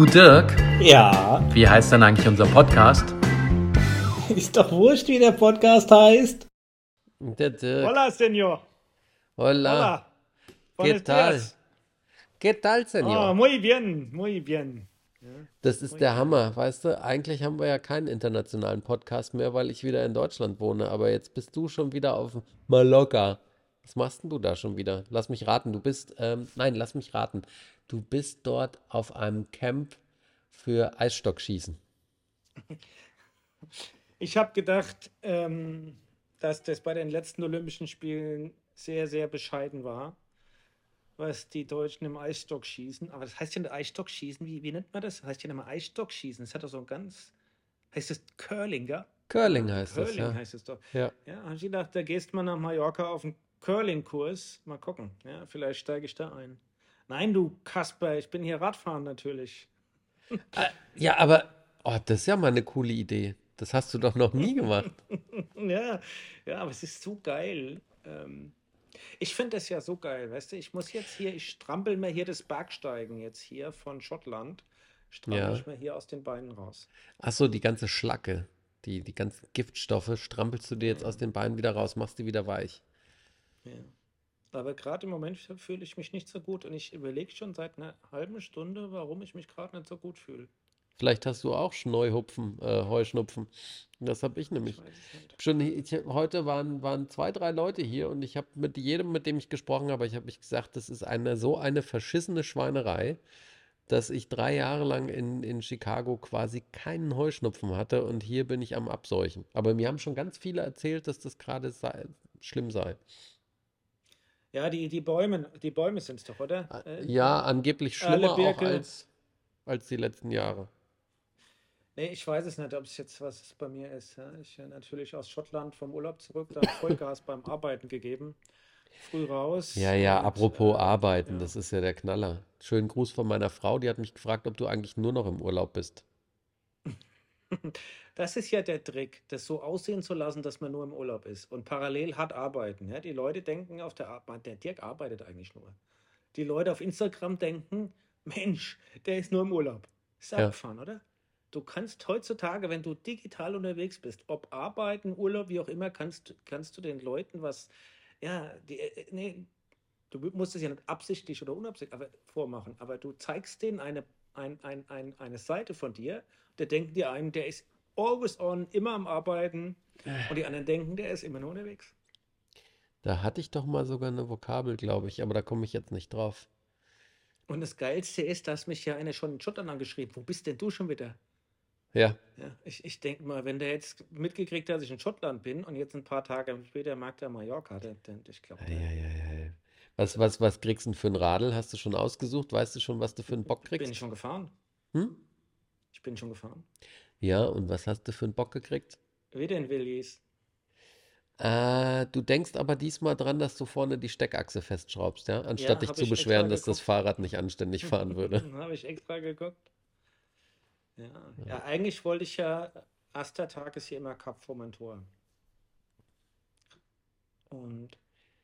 Du Dirk, Ja, wie heißt denn eigentlich unser Podcast? ist doch wurscht, wie der Podcast heißt. Der Dirk. Hola, Senor. Hola. Hola. ¿Qué Buenos tal? días. ¿Qué tal, Ah, Senor? muy bien, muy bien. Das ist der Hammer, weißt du? Eigentlich haben wir ja keinen internationalen Podcast mehr, weil ich wieder in Deutschland wohne. Aber jetzt bist du schon wieder auf Mallorca. Was machst denn du da schon wieder? Lass mich raten. Du bist, ähm, nein, lass mich raten. Du bist dort auf einem Camp für Eisstockschießen. Ich habe gedacht, ähm, dass das bei den letzten Olympischen Spielen sehr, sehr bescheiden war, was die Deutschen im Eisstock schießen. Aber das heißt ja nicht Eisstock schießen. Wie, wie nennt man das? Das heißt ja nicht mal Eisstock schießen. Das hat doch so ein ganz. Heißt das Curling, gell? Curling heißt das, Curling ja. heißt es doch. Ja. Ja, habe ich gedacht, da gehst mal nach Mallorca auf einen Curling-Kurs. Mal gucken. Ja, vielleicht steige ich da ein. Nein, du Kasper, ich bin hier Radfahren natürlich. Ja, aber, oh, das ist ja mal eine coole Idee. Das hast du doch noch nie gemacht. Ja, ja, aber es ist so geil. Ähm, ich finde das ja so geil, weißt du, ich muss jetzt hier, ich strampel mir hier das Bergsteigen jetzt hier von Schottland, strampel Ja. ich mir hier aus den Beinen raus. Ach so, die ganze Schlacke, die, die ganzen Giftstoffe strampelst du dir jetzt aus den Beinen wieder raus, machst die wieder weich. Ja. Aber gerade im Moment fühle ich mich nicht so gut und ich überlege schon seit einer halben Stunde, warum ich mich gerade nicht so gut fühle. Vielleicht hast du auch Schneuhupfen, äh, Heuschnupfen. Das habe ich nämlich. Ich. Schon ich, heute waren, waren zwei, drei Leute hier und ich habe mit jedem, mit dem ich gesprochen habe, ich habe mich gesagt, das ist eine so eine verschissene Schweinerei, dass ich drei Jahre lang in, in Chicago quasi keinen Heuschnupfen hatte und hier bin ich am Abseuchen. Aber mir haben schon ganz viele erzählt, dass das gerade schlimm sei. Ja, die, die Bäume, die Bäume sind es doch, oder? Äh, Ja, angeblich Erle schlimmer auch als, als die letzten Jahre. Nee, ich weiß es nicht, ob es jetzt was es bei mir ist. Ich bin natürlich aus Schottland vom Urlaub zurück, da Vollgas beim Arbeiten gegeben. Früh raus. Ja, ja, und, apropos äh, Arbeiten, ja. das ist ja der Knaller. Schönen Gruß von meiner Frau, die hat mich gefragt, ob du eigentlich nur noch im Urlaub bist. Das ist ja der Trick, das so aussehen zu lassen, dass man nur im Urlaub ist und parallel hart arbeiten. Ja? Die Leute denken auf der Arbeit, der Dirk arbeitet eigentlich nur. Die Leute auf Instagram denken, Mensch, der ist nur im Urlaub. Ist Ja. abgefahren, oder? Du kannst heutzutage, wenn du digital unterwegs bist, ob arbeiten, Urlaub, wie auch immer, kannst, kannst du den Leuten was, ja, die, äh, nee, du musst es ja nicht absichtlich oder unabsichtlich vormachen, aber du zeigst denen eine, ein, ein, ein, eine Seite von dir, der denken die einen, der ist always on, immer am Arbeiten und die anderen denken, der ist immer nur unterwegs. Da hatte ich doch mal sogar eine Vokabel, glaube ich, aber da komme ich jetzt nicht drauf. Und das Geilste ist, dass mich ja einer schon in Schottland angeschrieben, wo bist denn du schon wieder? Ja, Ja, ich, ich denke mal, wenn der jetzt mitgekriegt hat, dass ich in Schottland bin und jetzt ein paar Tage später mag der Mallorca, der, der, ich glaube, ja, ja, ja. ja. Was, was, was kriegst du denn für ein Radl? Hast du schon ausgesucht? Weißt du schon, was du für einen Bock bin ich kriegst? schon gefahren. Hm? Ich bin schon gefahren. Ja, und was hast du für einen Bock gekriegt? Wieder in Willis. Äh, du denkst aber diesmal dran, dass du vorne die Steckachse festschraubst, ja? Anstatt Ja, dich zu beschweren, dass das geguckt. Fahrrad nicht anständig fahren würde. Habe ich extra geguckt. Ja. ja, eigentlich wollte ich ja, erster Tag ist hier immer Kap Formentor. Und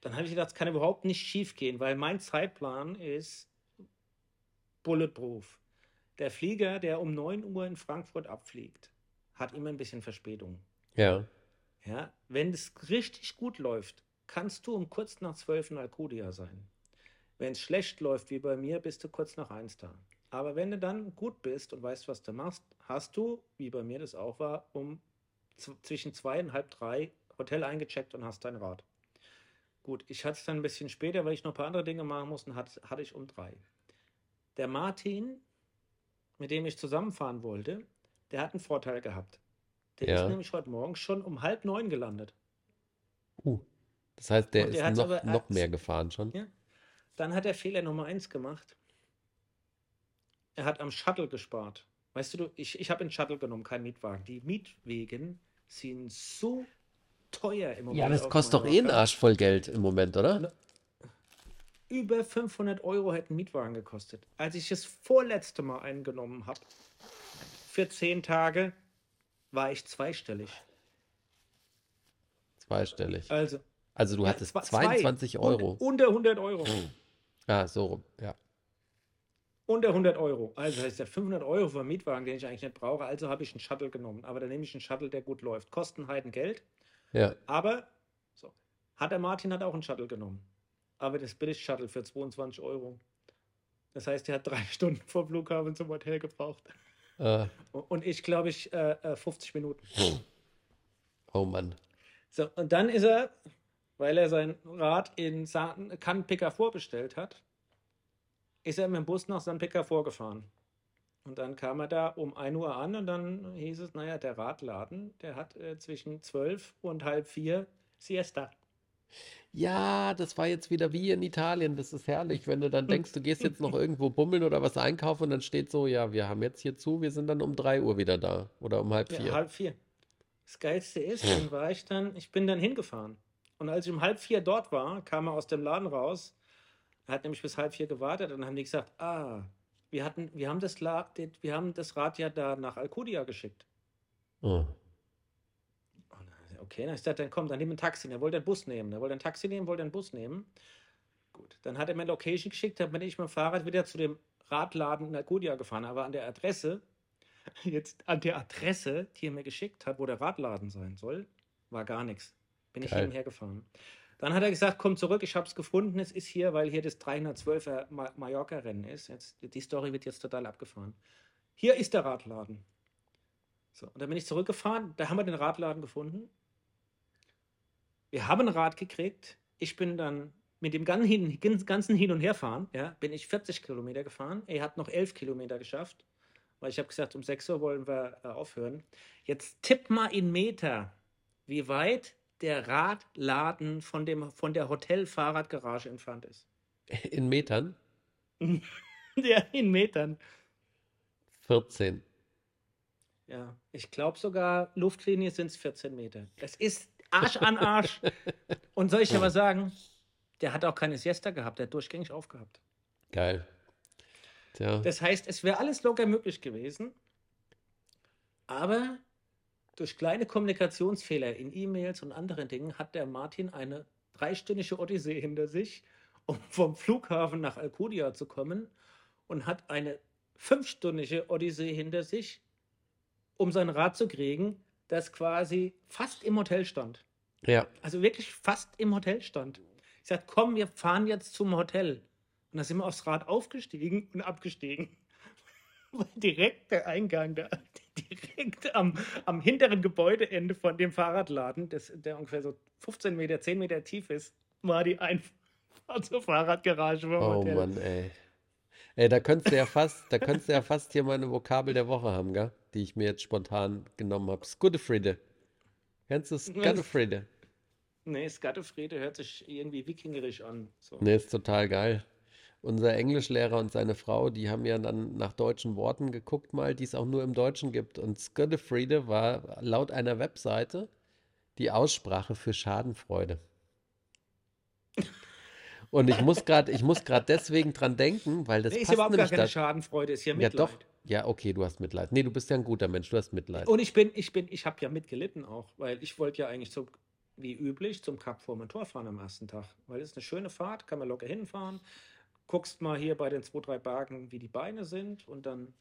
dann habe ich gedacht, es kann überhaupt nicht schief gehen, weil mein Zeitplan ist bulletproof. Der Flieger, der um 9 Uhr in Frankfurt abfliegt, hat immer ein bisschen Verspätung. Ja, Ja, wenn es richtig gut läuft, kannst du um kurz nach 12 in Alcudia sein. Wenn es schlecht läuft, wie bei mir, bist du kurz nach 1 da. Aber wenn du dann gut bist und weißt, was du machst, hast du, wie bei mir das auch war, um zwischen zwei und halb drei Hotel eingecheckt und hast dein Rad. Gut, ich hatte es dann ein bisschen später, weil ich noch ein paar andere Dinge machen musste, hat, hatte ich um drei. Der Martin, mit dem ich zusammenfahren wollte, der hat einen Vorteil gehabt. Der Ja. ist nämlich heute Morgen schon um halb neun gelandet. uh. Das heißt, der der ist noch, aber noch mehr gefahren schon. Ja. Dann hat er Fehler Nummer eins gemacht. Er hat am Shuttle gespart. Weißt du, ich, ich habe einen Shuttle genommen, keinen Mietwagen. Die Mietwegen sind so teuer im Moment. Ja, das kostet doch eh einen. Arsch voll Geld im Moment, oder? Über 500 Euro hätte ein Mietwagen gekostet. Als ich das vorletzte Mal eingenommen habe, für zehn Tage, war ich zweistellig. Zweistellig. Also, Also du ja, hattest zwei- zwei. 22 Und- Euro. Unter 100 Euro. Ah, so rum, ja. unter 100 Euro. Also heißt der 500 Euro für einen Mietwagen, den ich eigentlich nicht brauche. Also habe ich einen Shuttle genommen. Aber dann nehme ich einen Shuttle, der gut läuft. Kosten Heiden Geld. Ja. Aber so. Hat der Martin hat auch einen Shuttle genommen. Aber das Billig-Shuttle für 22 Euro. Das heißt, er hat drei Stunden vom Flughafen zum Hotel gebraucht. Äh, Und ich glaube ich äh, äh, 50 Minuten. oh Mann. So, und dann ist er, weil er sein Rad in San Cannes Picker vorbestellt hat, ist er mit dem Bus nach San Picker vorgefahren. Und dann kam er da um 1 Uhr an und dann hieß es, naja, der Radladen, der hat äh, zwischen 12 und halb vier Siesta. Ja, das war jetzt wieder wie in Italien. Das ist herrlich, wenn du dann denkst, du gehst jetzt noch irgendwo bummeln oder was einkaufen und dann steht so, ja, wir haben jetzt hier zu, wir sind dann um 3 Uhr wieder da oder um halb Ja, vier. halb vier. Das Geilste ist, dann war ich dann, ich bin dann hingefahren. Und als ich um halb vier dort war, kam er aus dem Laden raus. Er hat nämlich bis halb vier gewartet und dann haben die gesagt, ah, wir hatten, wir haben das, wir haben das Rad ja da nach Alcudia geschickt. Oh. Okay, dann ist er, dann komm, dann nimm ein Taxi. Er wollte einen Bus nehmen. Er wollte ein Taxi nehmen, wollte einen Bus nehmen. Gut, dann hat er mir eine Location geschickt, dann bin ich mit dem Fahrrad wieder zu dem Radladen in Alcudia gefahren. Aber an der Adresse, jetzt an der Adresse, die er mir geschickt hat, wo der Radladen sein soll, war gar nichts. Bin ich Geil. hin und her gefahren. Dann hat er gesagt, komm zurück, ich habe es gefunden, es ist hier, weil hier das 312er Ma Mallorca-Rennen ist. Jetzt, die Story wird jetzt total abgefahren. Hier ist der Radladen. So, und dann bin ich zurückgefahren, da haben wir den Radladen gefunden. Wir haben ein Rad gekriegt. Ich bin dann mit dem ganzen Hin, ganzen Hin- und Herfahren, ja, bin ich 40 Kilometer gefahren. Er hat noch 11 Kilometer geschafft, weil ich habe gesagt, um 6 Uhr wollen wir äh, aufhören. Jetzt tipp mal in Meter, wie weit der Radladen von, dem, von der Hotel-Fahrradgarage entfernt ist. In Metern? Ja, in Metern. 14. Ja, ich glaube sogar, Luftlinie sind es 14 Meter. Das ist Arsch an Arsch. Und soll ich dir was sagen? Der hat auch keine Siesta gehabt, der hat durchgängig aufgehabt. Geil. Tja. Das heißt, es wäre alles locker möglich gewesen, aber durch kleine Kommunikationsfehler in E-Mails und anderen Dingen hat der Martin eine dreistündige Odyssee hinter sich, um vom Flughafen nach Alcudia zu kommen und hat eine fünfstündige Odyssee hinter sich, um sein Rad zu kriegen, das quasi fast im Hotel stand. Ja. Also wirklich fast im Hotel stand. Ich sagte, komm, wir fahren jetzt zum Hotel. Und da sind wir aufs Rad aufgestiegen und abgestiegen. Weil direkt der Eingang, da, direkt am, am hinteren Gebäudeende von dem Fahrradladen, das, der ungefähr so 15 Meter, 10 Meter tief ist, war die Einfahrt zur Fahrradgarage vom Oh Hotel. Mann, ey. Ey, da könntest du ja fast, da könntest du ja fast hier meine Vokabel der Woche haben, gell? Die ich mir jetzt spontan genommen habe. Skudefriede. Kennst du Skudefriede? Nee, Skattefriede hört sich irgendwie wikingerisch an. So. Nee, ist total geil. Unser Englischlehrer und seine Frau, die haben ja dann nach deutschen Worten geguckt mal, die es auch nur im Deutschen gibt. Und Skudefriede war laut einer Webseite die Aussprache für Schadenfreude. Und ich muss gerade, ich muss gerade deswegen dran denken, weil das Nee, ist passt überhaupt gar nämlich keine da. Schadenfreude, ist ja Ja, Mitleid. doch. Ja, okay, du hast Mitleid. Nee, du bist ja ein guter Mensch, du hast Mitleid. Und ich bin, ich bin, ich habe ja mitgelitten auch, weil ich wollte ja eigentlich so wie üblich zum Kap Formentor fahren am ersten Tag, weil es ist eine schöne Fahrt, kann man locker hinfahren, guckst mal hier bei den zwei, drei Bergen, wie die Beine sind und dann,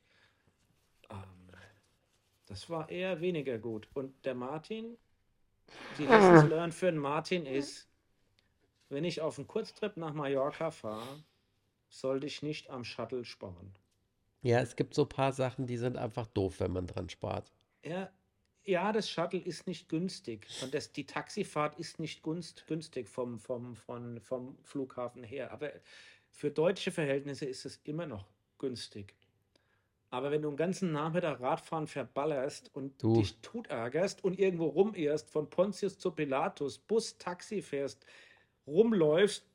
ähm, das war eher weniger gut. Und der Martin, die Lessons learned für den Martin ist, wenn ich auf einen Kurztrip nach Mallorca fahre, sollte ich nicht am Shuttle sparen. Ja, es gibt so ein paar Sachen, die sind einfach doof, wenn man dran spart. Ja, ja, das Shuttle ist nicht günstig. Und das, die Taxifahrt ist nicht gunst, günstig vom, vom, von, vom Flughafen her. Aber für deutsche Verhältnisse ist es immer noch günstig. Aber wenn du einen ganzen Nachmittag Radfahren verballerst und Du. dich tutärgerst und irgendwo rumirrst, von Pontius zu Pilatus, Bus, Taxi fährst, rumläufst,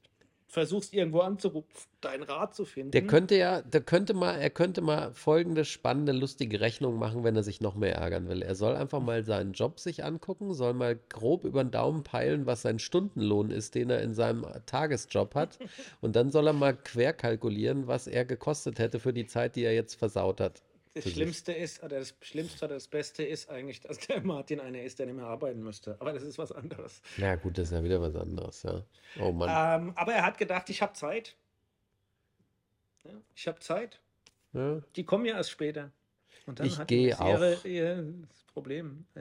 versuchst irgendwo anzurufen, dein Rad zu finden. Der könnte ja, der könnte mal, er könnte mal folgende spannende, lustige Rechnung machen, wenn er sich noch mehr ärgern will. Er soll einfach mal seinen Job sich angucken, soll mal grob über den Daumen peilen, was sein Stundenlohn ist, den er in seinem Tagesjob hat. Und dann soll er mal querkalkulieren, was er gekostet hätte für die Zeit, die er jetzt versaut hat. Das sich. Schlimmste ist, oder das Schlimmste oder das Beste ist eigentlich, dass der Martin einer ist, der nicht mehr arbeiten müsste. Aber das ist was anderes. Ja, gut, das ist ja wieder was anderes, ja. Oh Mann. Ähm, aber er hat gedacht, ich habe Zeit. Ja, ich habe Zeit. Ja. Die kommen ja erst später. Und dann Ich hat gehe die Misere auch. ihr das Problem. äh,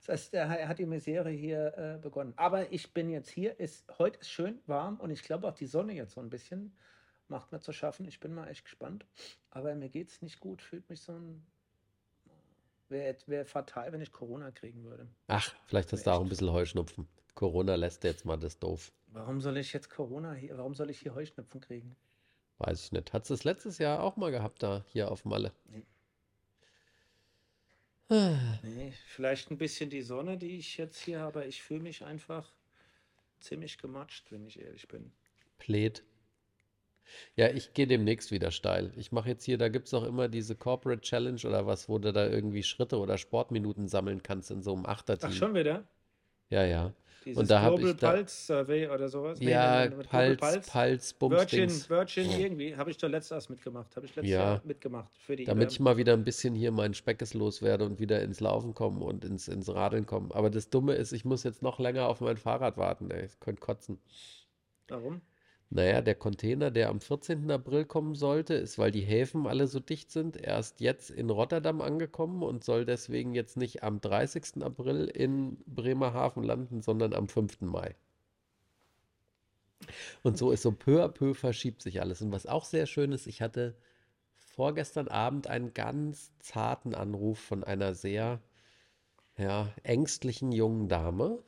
Das heißt, er hat die Misere hier äh, begonnen. Aber ich bin jetzt hier, ist, heute ist schön warm und ich glaube auch die Sonne jetzt so ein bisschen macht mir zu schaffen. Ich bin mal echt gespannt. Aber mir geht es nicht gut. Fühlt mich so ein. Wäre wär fatal, wenn ich Corona kriegen würde. Ach, vielleicht hast du auch ein bisschen Heuschnupfen. Corona lässt jetzt mal das doof. Warum soll ich jetzt Corona hier, warum soll ich hier Heuschnupfen kriegen? Weiß ich nicht. Hattest du es letztes Jahr auch mal gehabt da, hier auf Malle? Nee. Ah, Nee, vielleicht ein bisschen die Sonne, die ich jetzt hier habe. Ich fühle mich einfach ziemlich gematscht, wenn ich ehrlich bin. Plät. Ja, ich gehe demnächst wieder steil. Ich mache jetzt hier, da gibt es auch immer diese Corporate Challenge oder was, wo du da irgendwie Schritte oder Sportminuten sammeln kannst in so einem Ach, Achterteam. schon wieder? Ja, ja. Dieses da hab Global ich da- Pulse Survey oder sowas? Ja, nee, Global Pulse, Pulse, Virgin. Virgin irgendwie. Habe ich doch letztes Jahr mitgemacht. Habe ich letztes Ja. Jahr mitgemacht. Für die, Damit ich ähm, mal wieder ein bisschen hier meinen Speckes loswerde und wieder ins Laufen komme und ins, ins Radeln komme. Aber das Dumme ist, ich muss jetzt noch länger auf mein Fahrrad warten, ey. Ich könnte kotzen. warum? Naja, der Container, der am 14. April kommen sollte, ist, weil die Häfen alle so dicht sind, erst jetzt in Rotterdam angekommen und soll deswegen jetzt nicht am 30. April in Bremerhaven landen, sondern am 5. Mai. Und so ist so peu à peu verschiebt sich alles. Und was auch sehr schön ist, ich hatte vorgestern Abend einen ganz zarten Anruf von einer sehr, ja, ängstlichen jungen Dame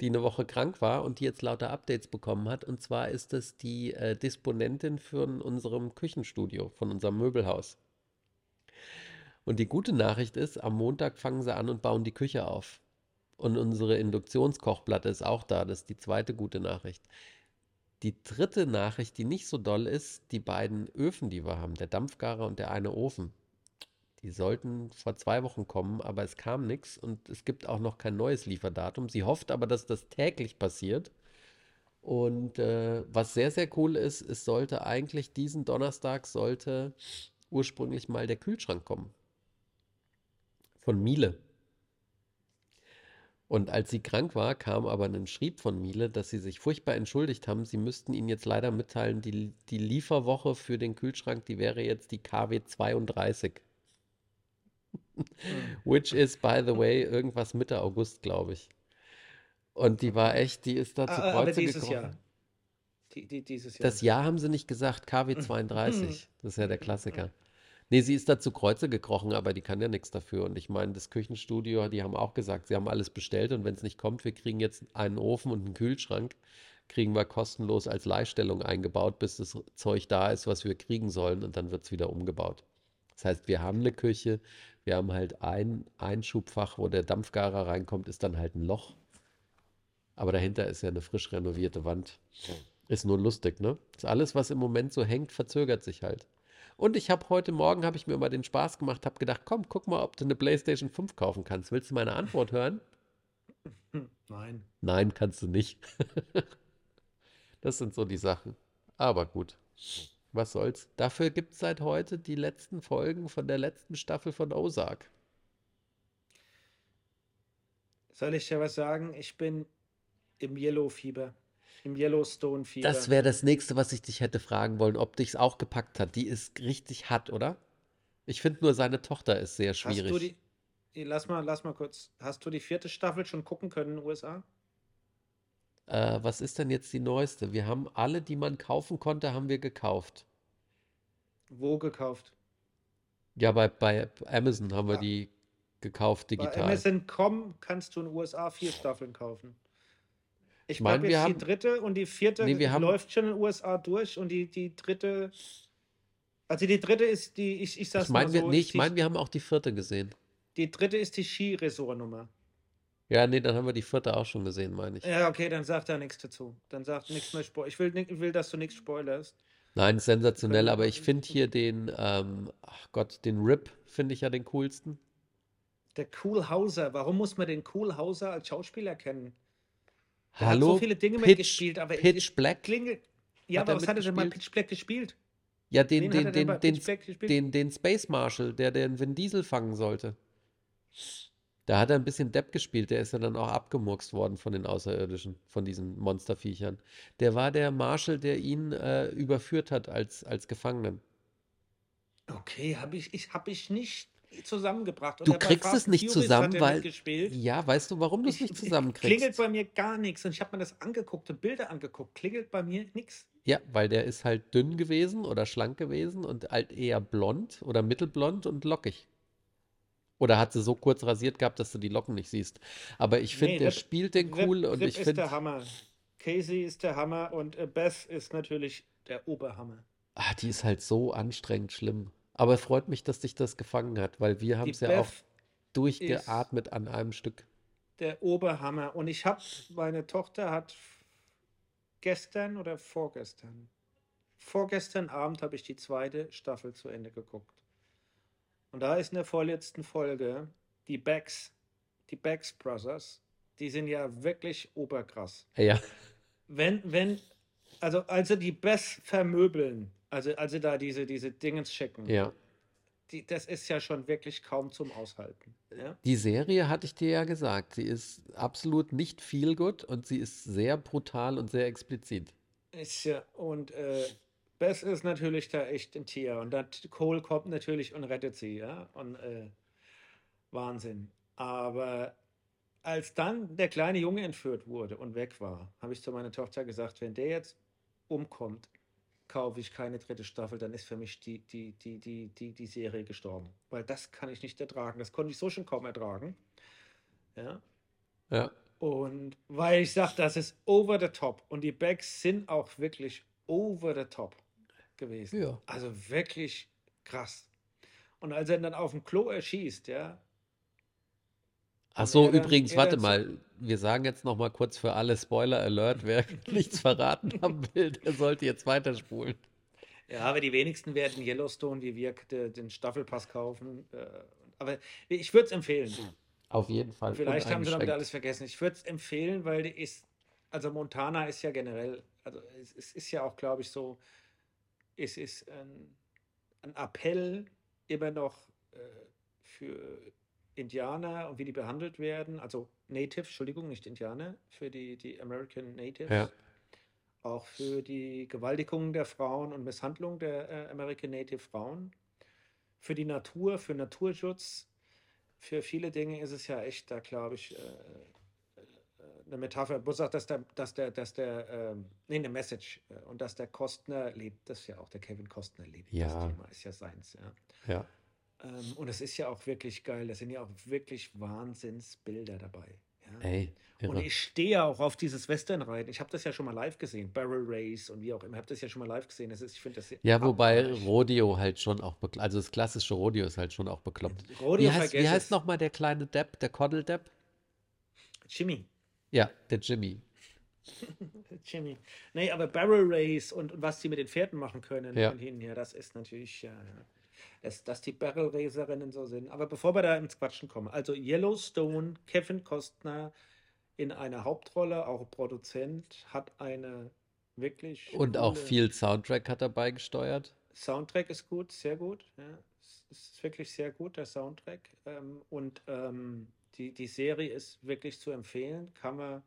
die eine Woche krank war und die jetzt lauter Updates bekommen hat. Und zwar ist es die äh, Disponentin von unserem Küchenstudio, von unserem Möbelhaus. Und die gute Nachricht ist, am Montag fangen sie an und bauen die Küche auf. Und unsere Induktionskochplatte ist auch da. Das ist die zweite gute Nachricht. Die dritte Nachricht, die nicht so doll ist, die beiden Öfen, die wir haben, der Dampfgarer und der eine Ofen, die sollten vor zwei Wochen kommen, aber es kam nichts und es gibt auch noch kein neues Lieferdatum. Sie hofft aber, dass das täglich passiert. Und äh, was sehr, sehr cool ist, es sollte eigentlich diesen Donnerstag sollte ursprünglich mal der Kühlschrank kommen. Von Miele. Und als sie krank war, kam aber ein Schrieb von Miele, dass sie sich furchtbar entschuldigt haben. Sie müssten ihnen jetzt leider mitteilen, die, die Lieferwoche für den Kühlschrank, die wäre jetzt die KW 32. Which is, by the way, irgendwas Mitte August, glaube ich. Und die war echt, die ist da zu Ah, Kreuze dieses gekrochen. Jahr. Die, die, dieses Jahr. Das Jahr haben sie nicht gesagt, KW 32. Das ist ja der Klassiker. Nee, sie ist da zu Kreuze gekrochen, aber die kann ja nichts dafür. Und ich meine, das Küchenstudio, die haben auch gesagt, sie haben alles bestellt und wenn es nicht kommt, wir kriegen jetzt einen Ofen und einen Kühlschrank, kriegen wir kostenlos als Leihstellung eingebaut, bis das Zeug da ist, was wir kriegen sollen und dann wird es wieder umgebaut. Das heißt, wir haben eine Küche, wir haben halt ein Einschubfach, wo der Dampfgarer reinkommt, ist dann halt ein Loch. Aber dahinter ist ja eine frisch renovierte Wand. Ist nur lustig, ne? Das alles, was im Moment so hängt, verzögert sich halt. Und ich habe heute Morgen, habe ich mir mal den Spaß gemacht, habe gedacht, komm, guck mal, ob du eine PlayStation 5 kaufen kannst. Willst du meine Antwort hören? Nein. Nein, kannst du nicht. Das sind so die Sachen. Aber gut, was soll's. Dafür gibt es seit heute die letzten Folgen von der letzten Staffel von Ozark. Soll ich dir was sagen? Ich bin im Yellow-Fieber. Im Yellowstone-Fieber. Das wäre das nächste, was ich dich hätte fragen wollen, ob dich's auch gepackt hat. Die ist richtig hart, oder? Ich finde nur, seine Tochter ist sehr schwierig. die- Lass mal, lass mal kurz. Hast du die vierte Staffel schon gucken können in den USA? Äh, was ist denn jetzt die neueste? Wir haben alle, die man kaufen konnte, haben wir gekauft. Wo gekauft? Ja, bei, bei Amazon haben wir die gekauft Bei digital. Amazon.com kannst du in den USA vier Staffeln kaufen. Ich Ich mein, glaube wir jetzt die haben- dritte und die vierte Nee, wir haben- läuft schon in den USA durch und die, die dritte. Also die dritte ist die, ich, ich sag's Ich meine, mal wir, so, nee, ist ich die, meine, wir haben auch die vierte gesehen. die dritte ist die Skiresortnummer. Ja, nee, dann haben wir die vierte auch schon gesehen, meine ich. Ja, okay, dann sagt da nichts dazu. Dann sagt nichts mehr Spoil. Ich will, ich will, dass du nichts spoilerst. Nein, sensationell, aber ich finde hier den, ähm, ach Gott, den Rip finde ich ja den coolsten. Der Cool Hauser. Warum muss man den Cool Hauser als Schauspieler kennen? Der hat Hallo? so viele Dinge Pitch, mitgespielt, aber Pitch Black? klingelt. Ja, Hat aber er was hat er denn mal? Pitch Black gespielt? Ja, den, hat den, den, den, gespielt? den, den Space Marshal, der den Vin Diesel fangen sollte. Da hat er ein bisschen Depp gespielt, der ist ja dann auch abgemurkst worden von den Außerirdischen, von diesen Monsterviechern. Der war der Marshal, der ihn äh, überführt hat als, als Gefangenen. Okay, habe ich, ich, hab ich nicht zusammengebracht. Du Oder bei kriegst es nicht Furious zusammen, weil, ja, weißt du, warum du es Ich, nicht ich, zusammenkriegst? klingelt bei mir gar nichts. Und ich habe mir das angeguckt und Bilder angeguckt. Klingelt bei mir nichts. Ja, weil der ist halt dünn gewesen oder schlank gewesen und halt eher blond oder mittelblond und lockig. Oder hat sie so kurz rasiert gehabt, dass du die Locken nicht siehst. Aber ich finde, Nee, der Rip, spielt den Rip, cool und Rip ich ist finde, der Hammer. Casey ist der Hammer und äh, Beth ist natürlich der Oberhammer. ah, die ist halt so anstrengend schlimm. Aber es freut mich, dass dich das gefangen hat, weil wir haben es ja auch Beth ist durchgeatmet an einem Stück. der Oberhammer. Und ich habe, meine Tochter hat gestern oder vorgestern, vorgestern Abend habe ich die zweite Staffel zu Ende geguckt. Und da ist in der vorletzten Folge die Becks, die Becks Brothers, die sind ja wirklich oberkrass. Ja, Wenn, wenn, also, also die Bess vermöbeln, also, also da diese, diese Dingens checken, ja. die, das ist ja schon wirklich kaum zum Aushalten. Ja? Die Serie hatte ich dir ja gesagt. Sie ist absolut nicht feel good und sie ist sehr brutal und sehr explizit. Ist ja, und äh, Bess ist natürlich da echt ein Tier. Und dann Cole kommt natürlich und rettet sie, ja. Und äh, Wahnsinn. Aber als dann der kleine Junge entführt wurde und weg war, habe ich zu meiner Tochter gesagt, wenn der jetzt umkommt, kaufe ich keine dritte Staffel, dann ist für mich die, die, die, die, die, die Serie gestorben. Weil das kann ich nicht ertragen. Das konnte ich so schon kaum ertragen. Ja. Ja, Und weil ich sage, das ist over the top. Und die Backs sind auch wirklich over the top gewesen. ja. Also wirklich krass. Und als er dann auf dem Klo erschießt, ja, Ach so, dann, übrigens, warte dann so, mal. Wir sagen jetzt noch mal kurz für alle Spoiler Alert, wer nichts verraten haben will, der sollte jetzt weiterspulen. ja, aber die wenigsten werden Yellowstone wie wir de- den Staffelpass kaufen. Äh, aber ich würde es empfehlen. Auf jeden Fall Vielleicht haben sie damit alles vergessen. Ich würde es empfehlen, weil die ist, also Montana ist ja generell, also es, es ist ja auch, glaube ich, so, es ist ein, ein Appell immer noch äh, für Indianer und wie die behandelt werden, also Native, Entschuldigung, nicht Indianer, für die, die American Natives, Ja, auch für die Gewaltigung der Frauen und Misshandlung der äh, American Native Frauen, für die Natur, für Naturschutz, für viele Dinge ist es ja echt, da glaube ich, äh, äh, eine Metapher, wo sagt, dass der, dass der, dass der, ähm, nee, eine Message äh, und dass der Kostner lebt, das ist ja auch der Kevin Kostner lebt, das ja, Thema ist ja seins, ja. ja. Ähm, und es ist ja auch wirklich geil, da sind ja auch wirklich Wahnsinnsbilder dabei, ja. Ey, Und ich stehe auch auf dieses Westernreiten. Ich habe das ja schon mal live gesehen, Barrel Race und wie auch immer. Ich habe das ja schon mal live gesehen. Das ist, ich finde das Ja, wobei. Rodeo halt schon auch, bekl- also das klassische Rodeo ist halt schon auch bekloppt. Wie Rodeo heißt, wie heißt nochmal der kleine Depp, der Koddel-Depp? Jimmy. Ja, der Jimmy. Jimmy. Nee, aber Barrel Race und, und was die mit den Pferden machen können Ja, und hinher, das ist natürlich, ja, ja. Dass, dass die Barrel Racerinnen so sind. Aber bevor wir da ins Quatschen kommen, also Yellowstone, Kevin Costner in einer Hauptrolle, auch Produzent, hat eine wirklich und auch viel Soundtrack hat er beigesteuert. Soundtrack ist gut, sehr gut. Ja. Es ist wirklich sehr gut, der Soundtrack. Ähm, und ähm, die, die Serie ist wirklich zu empfehlen. Kann man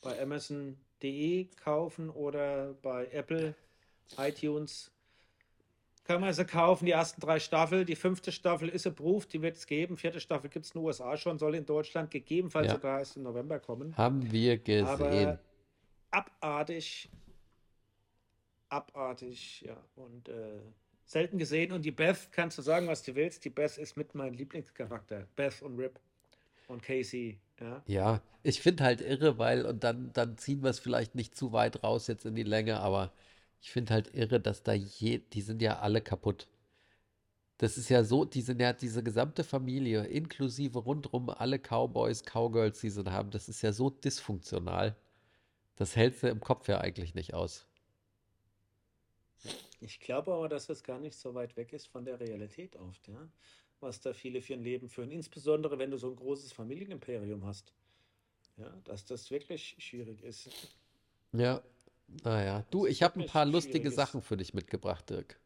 bei Amazon.de kaufen oder bei Apple, iTunes. Kann man sie kaufen, die ersten drei Staffeln. Die fünfte Staffel ist approved, die wird es geben. Vierte Staffel gibt es in den USA schon, soll in Deutschland gegebenenfalls Ja, sogar erst im November kommen. haben wir gesehen. Aber abartig, abartig, ja. Und äh, selten gesehen. Und die Beth, kannst du sagen, was du willst, die Beth ist mit meinem Lieblingscharakter. Beth und Rip und Casey, ja. Ja, ich finde halt irre, weil, und dann, dann ziehen wir es vielleicht nicht zu weit raus jetzt in die Länge, aber ich finde halt irre, dass da je, die sind ja alle kaputt. Das ist ja so, die sind ja diese gesamte Familie, inklusive rundrum alle Cowboys, Cowgirls, die sie haben, das ist ja so dysfunktional. Das hältst du im Kopf ja eigentlich nicht aus. Ich glaube aber, dass es gar nicht so weit weg ist von der Realität oft, ja. Was da viele für ein Leben führen. Insbesondere, wenn du so ein großes Familienimperium hast. Ja, dass das wirklich schwierig ist. Ja, naja. Du, ich habe ein paar lustige. Sachen für dich mitgebracht, Dirk.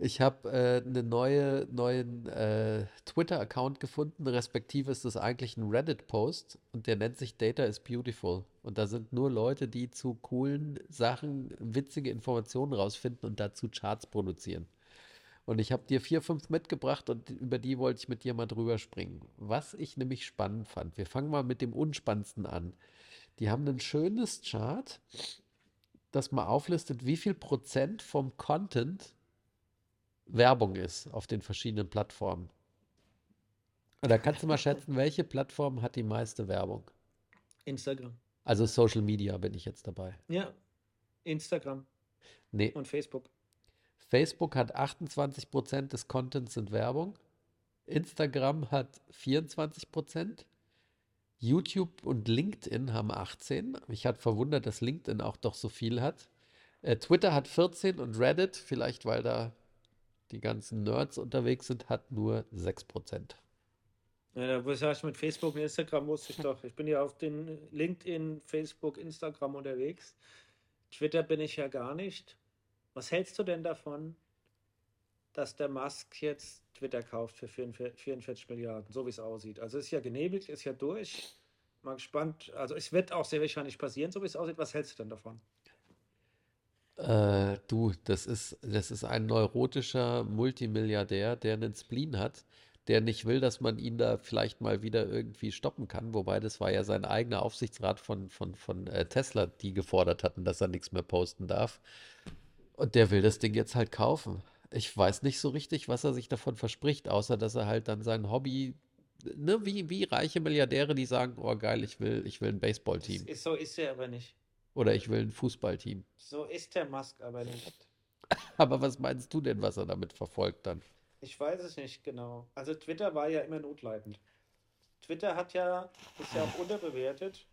Ich habe äh, einen neue, neuen äh, Twitter-Account gefunden, respektive ist das eigentlich ein Reddit-Post und der nennt sich Data is Beautiful. Und da sind nur Leute, die zu coolen Sachen witzige Informationen rausfinden und dazu Charts produzieren. Und ich habe dir vier, fünf mitgebracht und über die wollte ich mit dir mal drüber springen. Was ich nämlich spannend fand, wir fangen mal mit dem Unspannendsten an. Die haben ein schönes Chart, das mal auflistet, wie viel Prozent vom Content Werbung ist auf den verschiedenen Plattformen. Und da kannst du mal schätzen, welche Plattform hat die meiste Werbung? Instagram. Also Social Media bin ich jetzt dabei. Ja, Instagram Nee, und Facebook. Facebook hat 28% des Contents sind Werbung. Instagram hat 24%. YouTube und LinkedIn haben 18. Mich hat verwundert, dass LinkedIn auch doch so viel hat. Äh, Twitter hat 14 und Reddit, vielleicht weil da die ganzen Nerds unterwegs sind, hat nur 6%. Ja, was du mit Facebook und Instagram wusste ich doch. Ich bin ja auf den LinkedIn, Facebook, Instagram unterwegs. Twitter bin ich ja gar nicht. Was hältst du denn davon, dass der Musk jetzt Twitter kauft für 44 44 Milliarden, so wie es aussieht? Also ist ja genehmigt, ist ja durch. Mal gespannt. Also es wird auch sehr wahrscheinlich passieren, so wie es aussieht. Was hältst du denn davon? Äh, du, das ist, das ist ein neurotischer Multimilliardär, der einen Spleen hat, der nicht will, dass man ihn da vielleicht mal wieder irgendwie stoppen kann. Wobei das war ja sein eigener Aufsichtsrat von, von, von äh, Tesla, die gefordert hatten, dass er nichts mehr posten darf. Und der will das Ding jetzt halt kaufen. Ich weiß nicht so richtig, was er sich davon verspricht, außer dass er halt dann sein Hobby, ne, wie, wie reiche Milliardäre, die sagen, oh geil, ich will, ich will ein Baseballteam Ist, so ist er aber nicht. oder ich will ein Fußballteam. So ist der Musk aber nicht. Aber was meinst du denn, was er damit verfolgt dann? Ich weiß es nicht genau. Also Twitter war ja immer notleidend. Twitter hat ja, ist ja auch unterbewertet.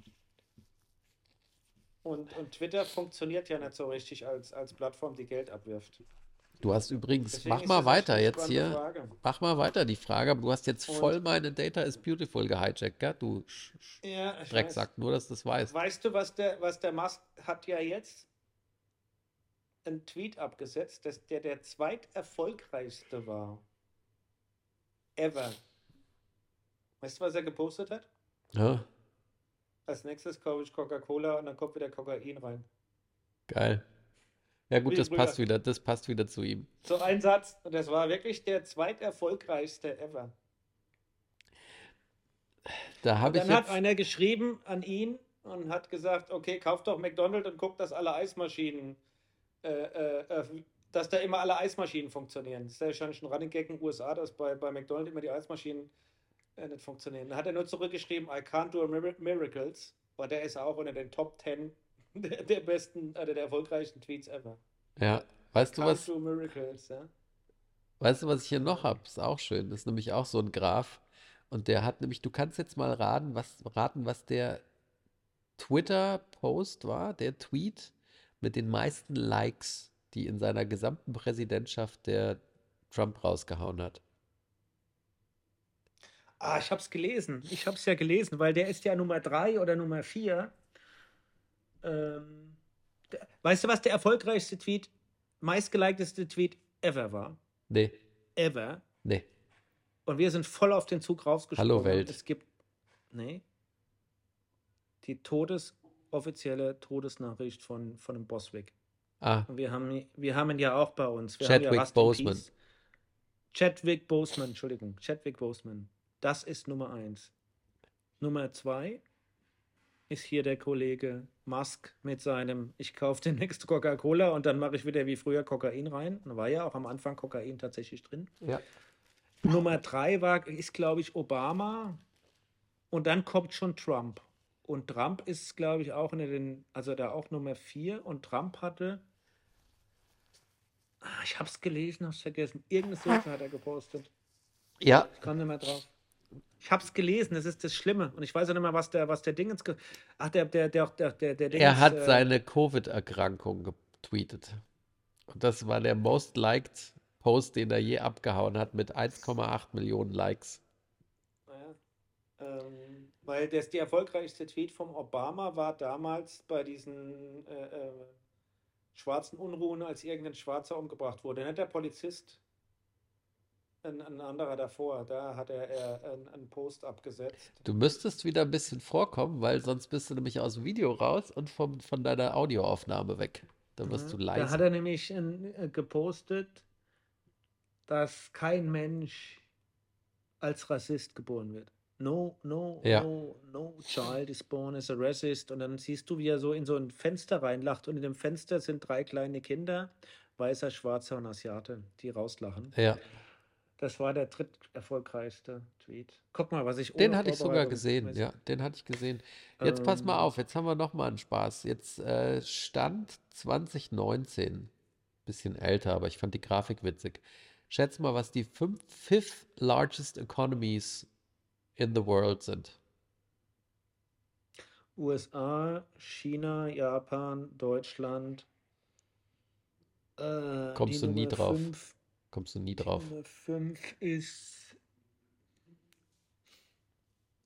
Und, und Twitter funktioniert ja nicht so richtig als, als Plattform, die Geld abwirft. Du hast übrigens, Deswegen mach mal weiter jetzt hier, Frage. mach mal weiter die Frage, aber du hast jetzt Und- voll meine Data is Beautiful gehijackt, gell? Du Sch- Ja. Drecksack, nur dass du das weißt. Weißt du, was der, was der Musk hat ja jetzt einen Tweet abgesetzt, dass der der zweiterfolgreichste war. Ever. Weißt du, was er gepostet hat? Ja, Als nächstes kaufe ich Coca-Cola und dann kommt wieder Kokain rein. geil. Ja gut, das passt wieder, das passt wieder zu ihm. So ein Satz. Und das war wirklich der zweiterfolgreichste ever. Da habe ich Dann hat einer geschrieben an ihn und hat gesagt, okay, kauf doch McDonald's und guck, dass alle Eismaschinen, äh, äh, äh, dass da immer alle Eismaschinen funktionieren. Das ist ja wahrscheinlich ein Running Gag in den USA, dass bei, bei McDonald's immer die Eismaschinen äh, nicht funktionieren. Dann hat er nur zurückgeschrieben, I can't do mir- miracles. Und der ist auch unter den Top 10 der, der besten, oder der erfolgreichsten Tweets ever. ja, weißt du Can't was, do miracles, ja. weißt du, was ich hier noch habe? Ist auch schön. Das ist nämlich auch so ein Graph. Und der hat nämlich, du kannst jetzt mal raten, was, raten, was der Twitter-Post war, der Tweet mit den meisten Likes, die in seiner gesamten Präsidentschaft der Trump rausgehauen hat. Ah, ich hab's gelesen. Ich hab's ja gelesen, weil der ist ja Nummer 3 oder Nummer 4. Ähm, weißt du, was der erfolgreichste Tweet, meistgeliketeste Tweet ever war? Nee, Ever. nee. Und wir sind voll auf den Zug rausgesprungen. Hallo, Welt. Es gibt, nee, die Todes, offizielle Todesnachricht von, von dem Boswick. Ah, Und wir haben, wir haben ihn ja auch bei uns. Wir haben ja Chadwick in Boseman. Chadwick Boseman, Entschuldigung. Chadwick Boseman. Das ist Nummer eins. Nummer zwei ist hier der Kollege Musk mit seinem, ich kaufe den nächste Coca-Cola und dann mache ich wieder wie früher Kokain rein. Da war ja auch am Anfang Kokain tatsächlich drin. ja. Nummer drei war, ist, glaube ich, Obama. Und dann kommt schon Trump. Und Trump ist, glaube ich, auch in den, also da auch Nummer vier. Und Trump hatte, ah, ich habe es gelesen, habe es vergessen. Irgendeine Suche hat er gepostet. Ja, Ich komme nicht mehr drauf. Ich habe es gelesen, das ist das Schlimme. Und ich weiß auch nicht mehr, was der, was der Dingens. ge- Ach, der, der, der, der, der, der er Dingens, hat äh, seine Covid-Erkrankung getweetet. Und das war der most liked Post, den er je abgehauen hat, mit 1,8 Millionen Likes. Ja. Ähm, weil das die erfolgreichste Tweet vom Obama war damals bei diesen äh, äh, schwarzen Unruhen, als irgendein Schwarzer umgebracht wurde. Nicht der Polizist, ein, ein anderer davor. Da hat er, er einen, einen Post abgesetzt. Du müsstest wieder ein bisschen vorkommen, weil sonst bist du nämlich aus dem Video raus und vom, von deiner Audioaufnahme weg. Da wirst du Ja, Da leise. hat er nämlich ein, äh, gepostet, dass kein Mensch als Rassist geboren wird. No, no, Ja. no, no child is born as a racist. Und dann siehst du, wie er so in so ein Fenster reinlacht. Und in dem Fenster sind drei kleine Kinder, weißer, schwarzer und Asiate, die rauslachen. Ja, Das war der dritterfolgreichste Tweet. Guck mal, was ich den hatte ich sogar gesehen. Ja, den hatte ich gesehen. Jetzt pass mal Ähm, auf, jetzt haben wir noch mal einen Spaß. Jetzt äh, Stand 2019, bisschen älter, aber ich fand die Grafik witzig. Schätz mal, was die fünf, fifth largest economies in the world sind. USA, China, Japan, Deutschland. Äh, Kommst du nie drauf. fünf, Kommst du nie drauf. Nummer fünf ist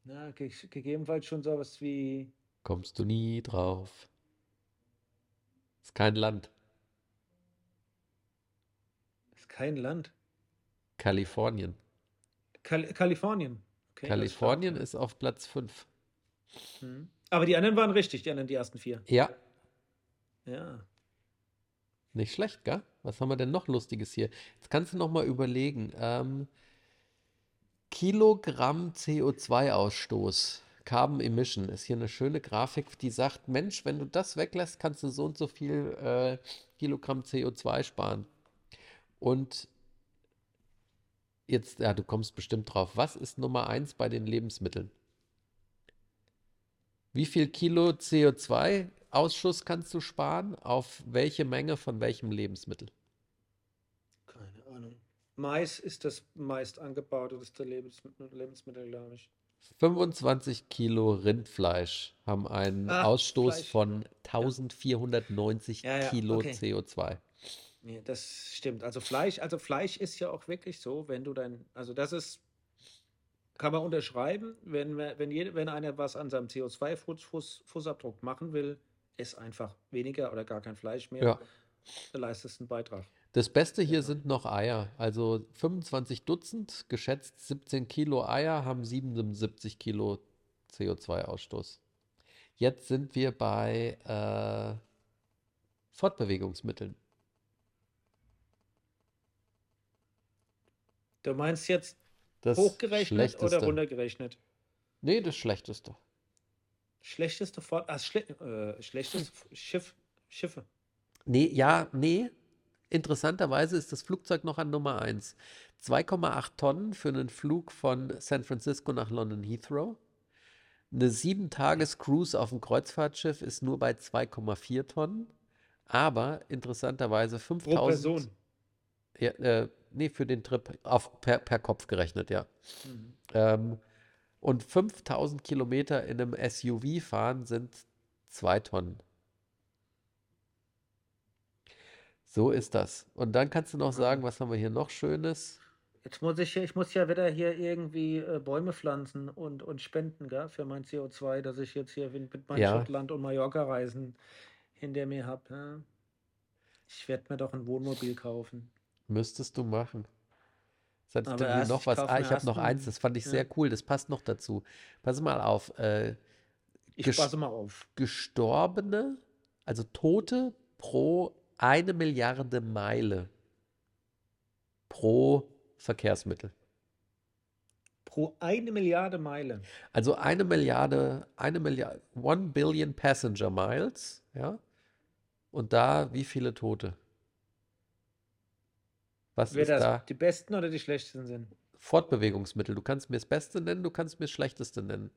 na, ge gegebenenfalls schon sowas wie Kommst du nie drauf. Ist kein Land. ist kein Land. Kalifornien. Kal Kalifornien. Okay. Kalifornien ist auf Platz 5. Mhm. Aber die anderen waren richtig, die anderen, die ersten vier. Ja, Ja. Nicht schlecht, gell? Was haben wir denn noch Lustiges hier? Jetzt kannst du noch mal überlegen. Ähm, Kilogramm CO2-Ausstoß, Carbon Emission, ist hier eine schöne Grafik, die sagt, Mensch, wenn du das weglässt, kannst du so und so viel äh, Kilogramm CO2 sparen. Und jetzt, ja, du kommst bestimmt drauf. Was ist Nummer eins bei den Lebensmitteln? Wie viel Kilo CO2-Ausschuss kannst du sparen? Auf welche Menge von welchem Lebensmittel? Keine Ahnung. Mais ist das meist angebauteste Lebensmittel, Lebensmittel glaube ich. 25 Kilo Rindfleisch haben einen Ah, Ausstoß Fleisch. von 1490 Ja, ja, Kilo okay. CO2. Nee, das stimmt. Also Fleisch, also Fleisch ist ja auch wirklich so, wenn du dein, also das ist, kann man unterschreiben, wenn, wenn, jede, wenn einer was an seinem CO2-Fußabdruck machen will, ist einfach weniger oder gar kein Fleisch mehr. Ja. Leistest einen Beitrag. Das Beste hier sind noch Eier. Also 25 Dutzend, geschätzt 17 Kilo Eier haben 77 Kilo CO2-Ausstoß. Jetzt sind wir bei äh, Fortbewegungsmitteln. Du meinst jetzt Das hochgerechnet oder runtergerechnet? Nee, das Schlechteste. Schlechteste Fort, ah, schle äh, schlechteste Schiff, Schiffe. Nee, ja, nee. Interessanterweise ist das Flugzeug noch an Nummer 1. 2,8 Tonnen für einen Flug von San Francisco nach London Heathrow. Eine 7-Tages-Cruise auf dem Kreuzfahrtschiff ist nur bei 2,4 Tonnen. Aber interessanterweise Pro 5000. Person. Ja, äh, nee, für den Trip auf, per, per Kopf gerechnet, ja. Mhm. Ähm, und 5000 Kilometer in einem SUV fahren sind 2 Tonnen. So ist das. Und dann kannst du noch sagen, was haben wir hier noch Schönes? Jetzt muss ich, ich muss ja wieder hier irgendwie äh, Bäume pflanzen und, und spenden, gell, für mein CO2, dass ich jetzt hier mit meinen Ja. Schottland- und Mallorca-Reisen hinter mir habe. Ja. Ich werde mir doch ein Wohnmobil kaufen. Müsstest du machen. Was hatte ich erst, noch was? Ah, ich habe noch ein- eins, das fand ich ja. sehr cool, das passt noch dazu. Pass mal auf. Äh, Ich passe mal auf. Gestorbene, also Tote pro eine Milliarde Meile pro Verkehrsmittel. Pro eine Milliarde Meile. Also eine Milliarde, eine Milliarde, one billion passenger miles, ja. Und da wie viele Tote? Was Wer ist das da? die besten oder die schlechtesten sind? Fortbewegungsmittel. Du kannst mir das Beste nennen, du kannst mir das Schlechteste nennen.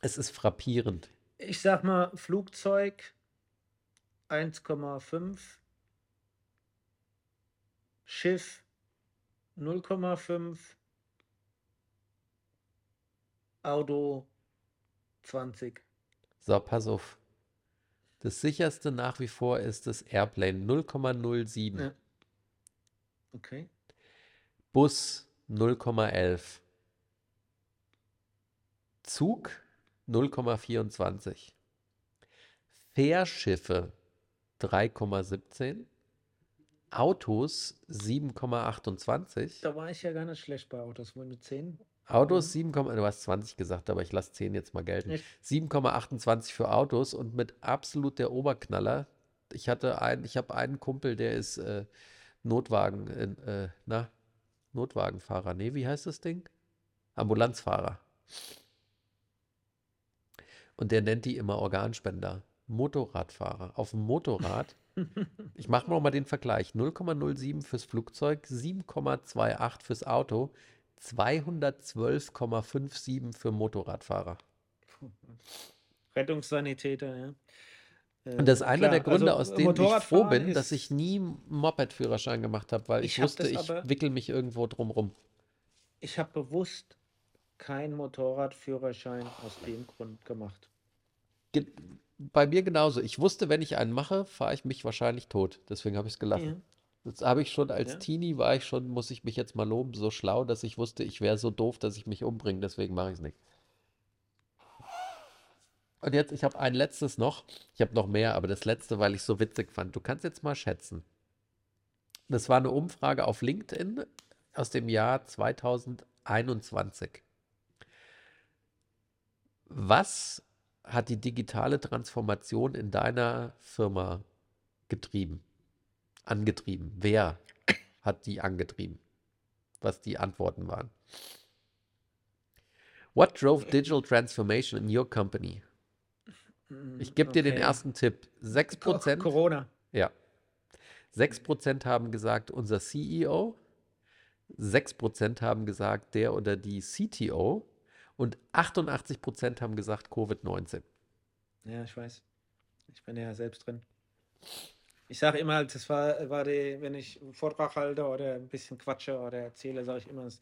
Es ist frappierend. Ich sag mal, Flugzeug 1,5, Schiff 0,5, Auto 20. So, pass auf. Das sicherste nach wie vor ist das Airplane 0,07. Ja. Okay. Bus 0,11. Zug 0,24. Fährschiffe 3,17. Autos 7,28. Da war ich ja gar nicht schlecht bei Autos. Wohl mit 10. Autos 7, du hast 20 gesagt, aber ich lasse 10 jetzt mal gelten. Echt? 7,28 für Autos und mit absolut der Oberknaller Ich hatte einen, ich habe einen Kumpel, der ist äh, Notwagen, äh, na, Notwagenfahrer. Nee, wie heißt das Ding? Ambulanzfahrer. Und der nennt die immer Organspender. Motorradfahrer. Auf dem Motorrad, ich mache mal den Vergleich, 0,07 fürs Flugzeug, 7,28 fürs Auto, 212,57 für Motorradfahrer. Rettungssanitäter, ja. Äh, Und das ist einer klar, der Gründe, also aus denen ich froh bin, dass ich nie Moped-Führerschein gemacht habe, weil ich, Ich wusste, ich aber- wickel mich irgendwo drum rum. Ich habe bewusst keinen Motorradführerschein aus dem Grund gemacht. Ge bei mir genauso. Ich wusste, wenn ich einen mache, fahre ich mich wahrscheinlich tot. Deswegen habe ich es gelassen. Das habe ich schon als Ja. Teenie, war ich schon, muss ich mich jetzt mal loben, so schlau, dass ich wusste, ich wäre so doof, dass ich mich umbringe. Deswegen mache ich es nicht. Und jetzt, ich habe ein letztes noch. Ich habe noch mehr, aber das letzte, weil ich es so witzig fand. Du kannst jetzt mal schätzen. Das war eine Umfrage auf LinkedIn aus dem Jahr 2021. Was hat die digitale Transformation in deiner Firma getrieben? Angetrieben? Wer hat die angetrieben? Was die Antworten waren. What drove digital transformation in your company? Ich gebe dir den ersten Tipp. 6%, Corona. ja. 6% haben gesagt, unser CEO. 6% haben gesagt, der oder die CTO. Und 88% haben gesagt, Covid-19. Ja, ich weiß. Ich bin ja selbst drin. Ich sage immer, das war, war die, wenn ich einen Vortrag halte oder ein bisschen quatsche oder erzähle, sage ich immer, es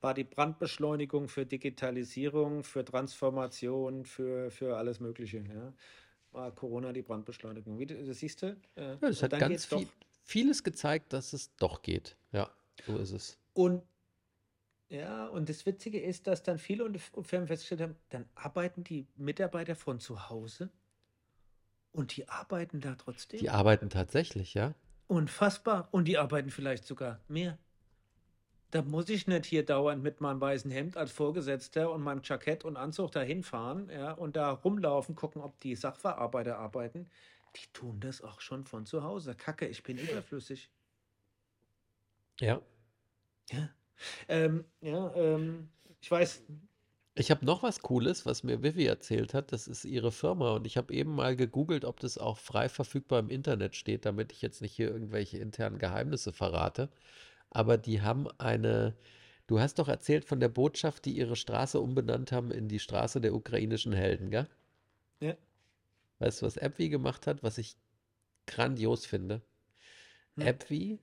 war die Brandbeschleunigung für Digitalisierung, für Transformation, für, für alles Mögliche. Ja. War Corona die Brandbeschleunigung. Wie du, das siehst du? Äh, Ja, das hat dann ganz doch. viel, vieles gezeigt, dass es doch geht. Ja, so ist es. Und ja, und das Witzige ist, dass dann viele Firmen festgestellt haben, dann arbeiten die Mitarbeiter von zu Hause und die arbeiten da trotzdem. Die arbeiten tatsächlich, ja. Unfassbar. Und die arbeiten vielleicht sogar mehr. Da muss ich nicht hier dauernd mit meinem weißen Hemd als Vorgesetzter und meinem Jackett und Anzug dahin fahren ja, und da rumlaufen, gucken, ob die Sachverarbeiter arbeiten. Die tun das auch schon von zu Hause. Kacke, ich bin überflüssig. Ja. Ja, ähm, ja ähm, ich weiß, Ich habe noch was Cooles, was mir Vivi erzählt hat. Das ist ihre Firma. Und ich habe eben mal gegoogelt, ob das auch frei verfügbar im Internet steht, damit ich jetzt nicht hier irgendwelche internen Geheimnisse verrate. Aber die haben eine. Du hast doch erzählt von der Botschaft, die ihre Straße umbenannt haben in die Straße der ukrainischen Helden, gell? Ja. Weißt du, was AppWi gemacht hat, was ich grandios finde? Hm. AppWi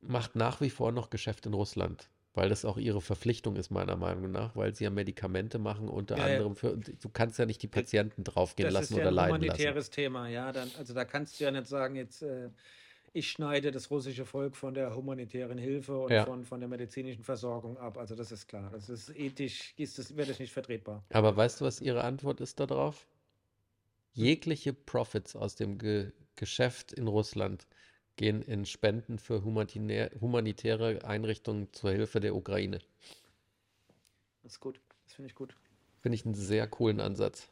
macht nach wie vor noch Geschäft in Russland, weil das auch ihre Verpflichtung ist, meiner Meinung nach, weil sie ja Medikamente machen, unter Ja, anderem für, und du kannst ja nicht die Patienten draufgehen das ist lassen ja oder ein leiden lassen. humanitäres Thema. Ja, dann, also da kannst du ja nicht sagen, jetzt äh, ich schneide das russische Volk von der humanitären Hilfe und Ja. von, von der medizinischen Versorgung ab. Also das ist klar. Das ist ethisch, ist das, wäre das nicht vertretbar. Aber weißt du, was ihre Antwort ist darauf? Jegliche Profits aus dem Ge Geschäft in Russland gehen in Spenden für humanitär, humanitäre Einrichtungen zur Hilfe der Ukraine. Das ist gut. Das finde ich gut. Finde ich einen sehr coolen Ansatz.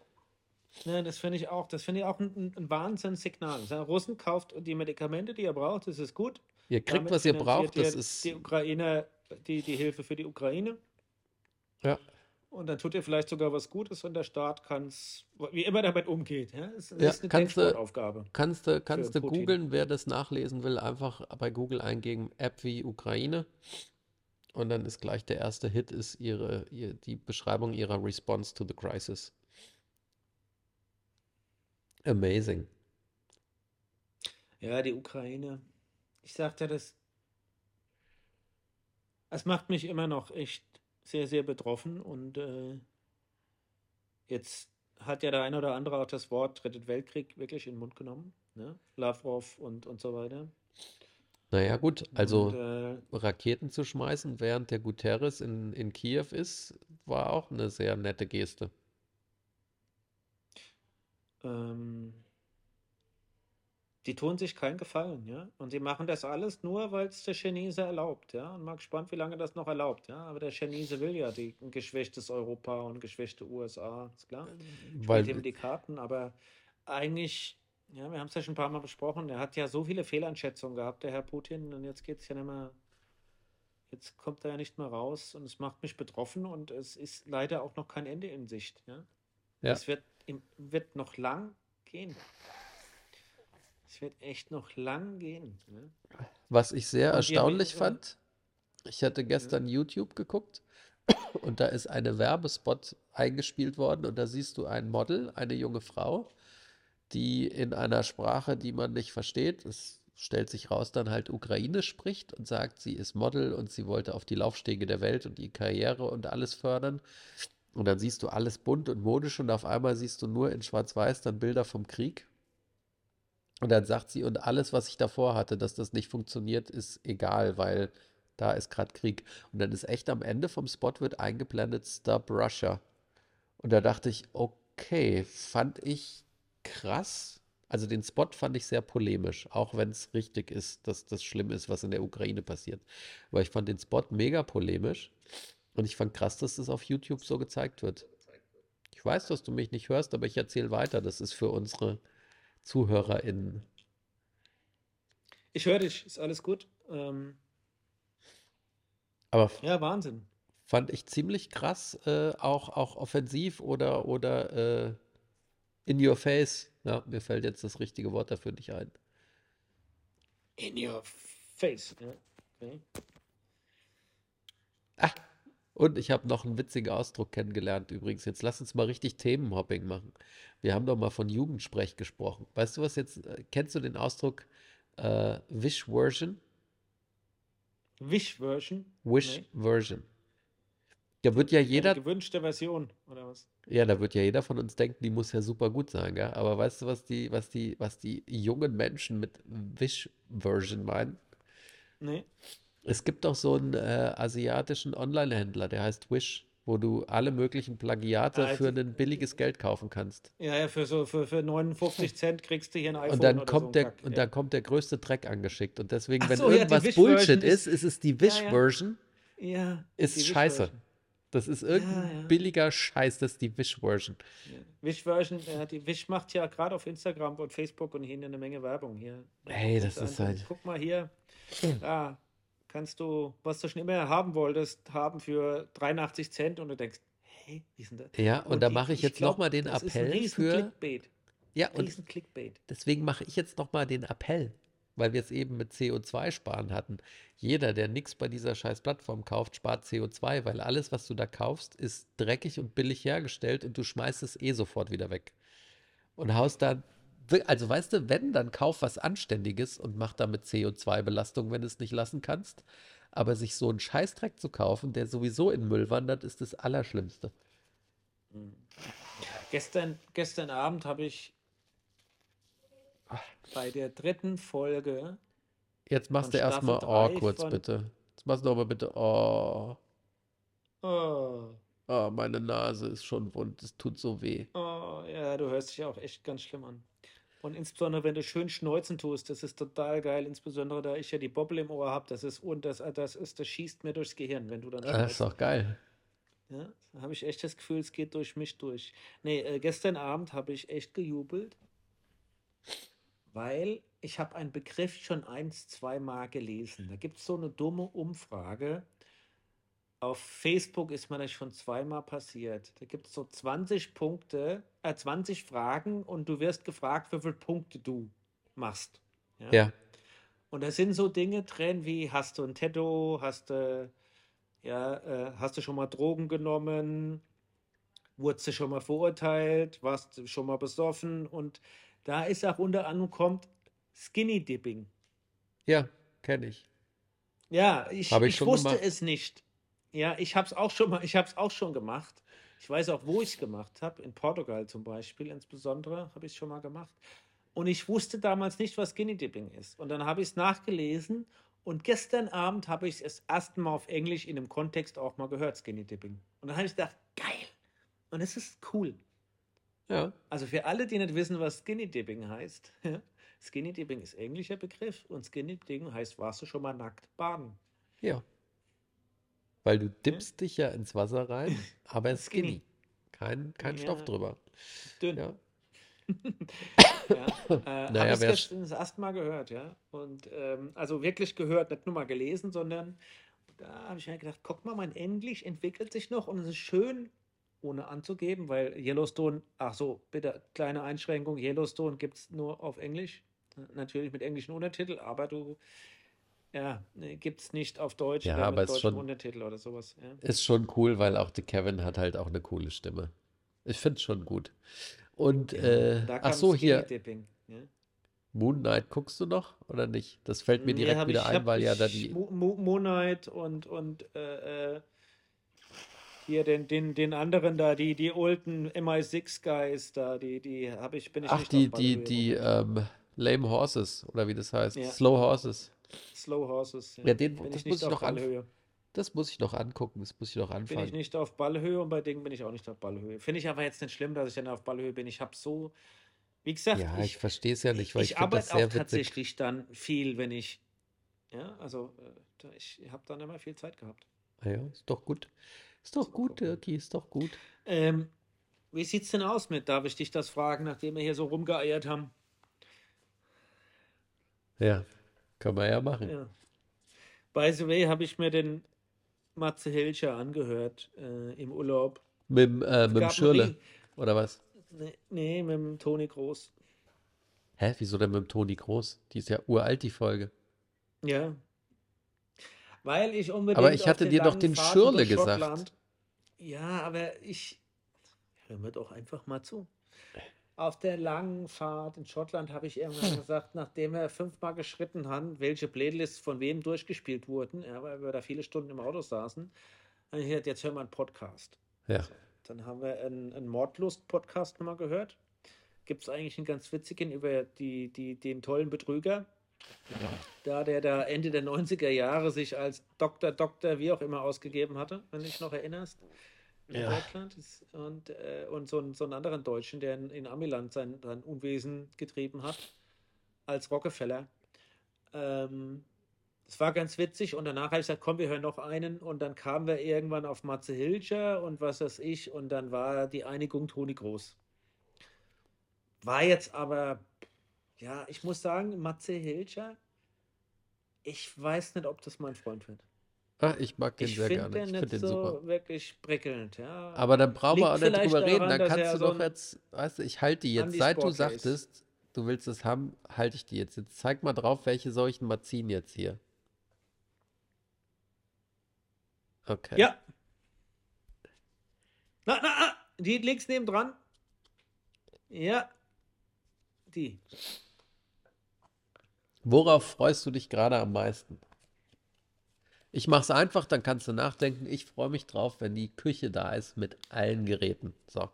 Ja, das finde ich auch. Das finde ich auch ein, ein, Wahnsinnssignal. Der Russen kauft die Medikamente, die er braucht, das ist gut. Ihr kriegt, Damit was ihr braucht, das ihr ist, die Ukraine, die, die Hilfe für die Ukraine. ja, Und dann tut ihr vielleicht sogar was Gutes und der Staat kann es, wie immer damit umgeht. Ja? Es Ja, ist eine kannst du- Denksportaufgabe. Kannst du, kannst googeln, wer das nachlesen will, einfach bei Google eingeben, App wie Ukraine. Und dann ist gleich der erste Hit, ist ihre, ihr, die Beschreibung ihrer Response to the Crisis. Amazing. Ja, die Ukraine. Ich sagte das. Es macht mich immer noch echt sehr, sehr betroffen und äh, jetzt hat ja der eine oder andere auch das Wort Dritter Weltkrieg wirklich in den Mund genommen. Ne? Lavrov und, und so weiter. Naja, gut, also Und, äh, Raketen zu schmeißen, während der Guterres in, in Kiew ist, war auch eine sehr nette Geste. ähm, die tun sich keinen Gefallen, ja. Und die machen das alles nur, weil es der Chinese erlaubt, ja. Und mal gespannt, wie lange das noch erlaubt, ja. Aber der Chinese will ja die, ein geschwächtes Europa und geschwächte USA, ist klar. Weil Spielt ihm die Karten, aber eigentlich Ja, wir haben es ja schon ein paar Mal besprochen. Er hat ja so viele Fehleinschätzungen gehabt, der Herr Putin, und jetzt geht es ja nicht mehr. Jetzt kommt er ja nicht mehr raus und es macht mich betroffen und es ist leider auch noch kein Ende in Sicht. Ja? Ja. Es wird, wird noch lang gehen. Es wird echt noch lang gehen. Ne? Was ich sehr Und erstaunlich ja. fand, ich hatte gestern YouTube geguckt und da ist eine Werbespot eingespielt worden und da siehst du ein Model, eine junge Frau, die in einer Sprache, die man nicht versteht, es stellt sich raus, dann halt Ukrainisch spricht und sagt, sie ist Model und sie wollte auf die Laufstege der Welt und die Karriere und alles fördern. Und dann siehst du alles bunt und modisch und auf einmal siehst du nur in Schwarz-Weiß dann Bilder vom Krieg. Und dann sagt sie, und alles, was ich davor hatte, dass das nicht funktioniert, ist egal, weil da ist gerade Krieg. Und dann ist echt am Ende vom Spot wird eingeblendet Stop Russia. Und da dachte ich, okay, fand ich krass. Also den Spot fand ich sehr polemisch, auch wenn es richtig ist, dass das schlimm ist, was in der Ukraine passiert. Aber ich fand den Spot mega polemisch und ich fand krass, dass das auf YouTube so gezeigt wird. Ich weiß, dass du mich nicht hörst, aber ich erzähle weiter. Das ist für unsere ZuhörerInnen. Ich höre dich, ist alles gut. Ähm, Aber ja, Wahnsinn. fand ich ziemlich krass, äh, auch, auch offensiv oder, oder äh, in your face. Ja, mir fällt jetzt das richtige Wort dafür nicht ein. In your face. Ja. Okay. Und ich habe noch einen witzigen Ausdruck kennengelernt übrigens. Jetzt lass uns mal richtig Themenhopping machen. Wir haben doch mal von Jugendsprech gesprochen. Weißt du was jetzt? äh, Kennst du den Ausdruck äh, Wish Version? Wish-Version. Wish Nee. Version. Da wird ja jeder, gewünschte Version, oder was? ja, da wird ja jeder von uns denken, die muss ja super gut sein, gell? Aber weißt du, was die, was die, was die jungen Menschen mit Wish Version meinen? Nee. Es gibt doch so einen äh, asiatischen Online-Händler, der heißt Wish, wo du alle möglichen Plagiate Ah, für ein billiges Geld kaufen kannst. Ja, ja, für so für, für 59 Cent kriegst du hier ein iPhone Und dann so kommt ein der, Kack. und ja. dann kommt der größte Dreck angeschickt. Und deswegen, wenn so, ja, irgendwas Wish-Version Bullshit ist- ist, ist es die Ja, ja. Wish-Version, ja, ist scheiße. Wish-Version. Das ist irgendein ja. billiger Scheiß, das ist die Wish-Version. Ja. Wish-Version, ja, die Wish macht ja gerade auf Instagram und Facebook und hier eine Menge Werbung hier. Ey, das ist halt. Guck mal hier, da kannst du, was du schon immer haben wolltest, haben für 83 Cent und du denkst, hey, wie ist denn das? Ja, und da die- mache ich jetzt nochmal den das ist ein Appell riesen für. Clickbait. Ja, und Riesen Clickbait. deswegen mache ich jetzt nochmal den Appell, weil wir es eben mit CO2-Sparen hatten. Jeder, der nichts bei dieser scheiß Plattform kauft, spart CO2, weil alles, was du da kaufst, ist dreckig und billig hergestellt und du schmeißt es eh sofort wieder weg. Und haust dann, also weißt du, wenn, dann kauf was Anständiges und mach damit CO2-Belastung, wenn du es nicht lassen kannst. Aber sich so einen Scheißdreck zu kaufen, der sowieso in Müll wandert, ist das Allerschlimmste. Gestern, gestern Abend habe ich bei der dritten Folge Jetzt machst du erstmal Oh kurz, bitte. Jetzt machst du nochmal bitte Oh. Oh, Oh, meine Nase ist schon wund. Es tut so weh. oh, ja, du hörst dich auch echt ganz schlimm an. Und insbesondere, wenn du schön schneuzen tust, das ist total geil. Insbesondere, da ich ja die Bobbel im Ohr habe, das ist, und das, das ist, das schießt mir durchs Gehirn, wenn du dann Das ist doch geil. Ja, da habe ich echt das Gefühl, es geht durch mich durch. Nee, äh, gestern Abend habe ich echt gejubelt, weil ich habe einen Begriff schon eins, zweimal gelesen. Da gibt es so eine dumme Umfrage. Auf Facebook ist mir das schon zweimal passiert. Da gibt es so 20 Punkte, äh, 20 Fragen und du wirst gefragt, wie viele Punkte du machst. Ja. Und da sind so Dinge drin wie, hast du ein Tattoo, hast du, ja, äh, hast du schon mal Drogen genommen, wurdest du schon mal verurteilt, warst du schon mal besoffen und da ist auch unter anderem kommt Skinny Dipping. Ja, kenne ich. Ja, ich, ich ich wusste gemacht. es nicht. Ja, ich habe es auch schon mal, ich habe es auch schon gemacht. Ich weiß auch, wo ich es gemacht habe. In Portugal zum Beispiel, insbesondere habe ich es schon mal gemacht. Und ich wusste damals nicht, was Skinny Dipping ist. Und dann habe ich es nachgelesen und gestern Abend habe ich es das erste Mal auf Englisch in einem Kontext auch mal gehört, Skinny Dipping. Und dann habe ich gedacht, geil. Und es ist cool. Ja. Also für alle, die nicht wissen, was Skinny Dipping heißt, Skinny Dipping ist englischer Begriff und Skinny Dipping heißt, warst du schon mal nackt baden? Ja. Weil du dippst dich ja ins Wasser rein, aber Skinny. Kein, kein Ja. Stoff drüber. Dünn. Ja. Ja, äh, habe Naja, ich wär's. gestern das erste Mal gehört, ja. Und ähm, also wirklich gehört, nicht nur mal gelesen, sondern da habe ich mir gedacht, guck mal, mein Englisch entwickelt sich noch und es ist schön, ohne anzugeben, weil Yellowstone, ach so, bitte, kleine Einschränkung, Yellowstone gibt es nur auf Englisch, natürlich mit englischen Untertitel, aber du, ja, gibt es nicht auf Deutsch Ja, aber mit ist deutschem schon, Untertitel oder sowas, ja. ist schon cool, weil auch der Kevin hat halt auch eine coole Stimme. Ich finde es schon gut. Und, Ja, äh, da ach so, hier, ja. Moon Knight guckst du noch oder nicht? Das fällt mir direkt wieder ich, ein, weil ja da die, Mo Mo Moon Knight und, und äh, äh, hier den, den, den anderen da, die, die olden MI6 Guys da, die, die habe ich, bin ich ach, nicht die, die, die, momentan. ähm, Lame Horses oder wie das heißt, Slow Horses. Slow Horses, ja. Ja, den, Bin das ich muss ich auf noch an, Ballhöhe. das muss ich noch angucken, das muss ich noch Bin ich anfangen. nicht auf Ballhöhe und bei Dingen bin ich auch nicht auf Ballhöhe. Finde ich aber jetzt nicht schlimm, dass ich dann auf Ballhöhe bin. Ich habe so, wie gesagt, Ja, ich ich, verstehe es ja nicht, weil ich ich finde das arbeite auch sehr witzig. tatsächlich dann viel, wenn ich, ja, also äh, ich habe dann immer viel Zeit gehabt. Ah Ja, ist doch gut. Ist doch gut. Dirki, ist doch gut. Ähm, wie sieht's denn aus mit? Darf ich dich das fragen, nachdem wir hier so rumgeeiert haben? Ja, kann man ja machen. Ja. By the way, habe ich mir den Matze Hilscher angehört äh, im Urlaub. Mit, dem, äh, mit dem Rie oder was? nee, nee, mit dem Toni Groß. Hä, wieso denn mit dem Toni Groß? Die ist ja uralt, die Folge. Ja, weil ich Aber unbedingt ich auf hatte dir doch den Fahrten Schürle durch gesagt. Ja, aber ich hör mir doch einfach mal zu. Auf der langen Fahrt in Schottland habe ich irgendwann gesagt, nachdem wir fünfmal geschritten haben, welche Playlists von wem durchgespielt wurden, ja, weil wir da viele Stunden im Auto saßen, habe ich gesagt, jetzt hören wir einen Podcast. Ja. So, dann haben wir einen, einen Mordlust-Podcast nochmal gehört. Gibt es eigentlich einen ganz witzigen über die, die, den tollen Betrüger, da der da Ende der 90er Jahre sich als Doktor, Doktor, wie auch immer ausgegeben hatte, wenn du dich noch erinnerst, in Ja. Deutschland. Und, äh, und so, einen- so einen anderen Deutschen, der in, in Amiland sein, sein Unwesen getrieben hat, als Rockefeller. Ähm, das war ganz witzig und danach habe ich gesagt, komm, wir hören noch einen und dann kamen wir irgendwann auf Matze Hilscher und was weiß ich und dann war die Einigung Toni Groß. War jetzt aber, ja, ich muss sagen, Matze Hilscher, ich weiß nicht, ob das mein Freund wird. Ah, ich mag den Ich sehr gerne. den Ich finde den super. so wirklich prickelnd, ja. Aber dann brauchen wir auch nicht drüber reden. daran, Dann kannst du so doch ein jetzt, weißt du, ich halte die jetzt, seit du sagtest, du willst es haben, halte ich die jetzt. Jetzt zeig mal drauf, welche soll ich denn mal ziehen jetzt hier. Okay. Ja. Na, na, na, die links neben dran. Ja, die. Worauf freust du dich gerade am meisten? Ich mach's einfach, dann kannst du nachdenken. Ich freue mich drauf, wenn die Küche da ist mit allen Geräten. So.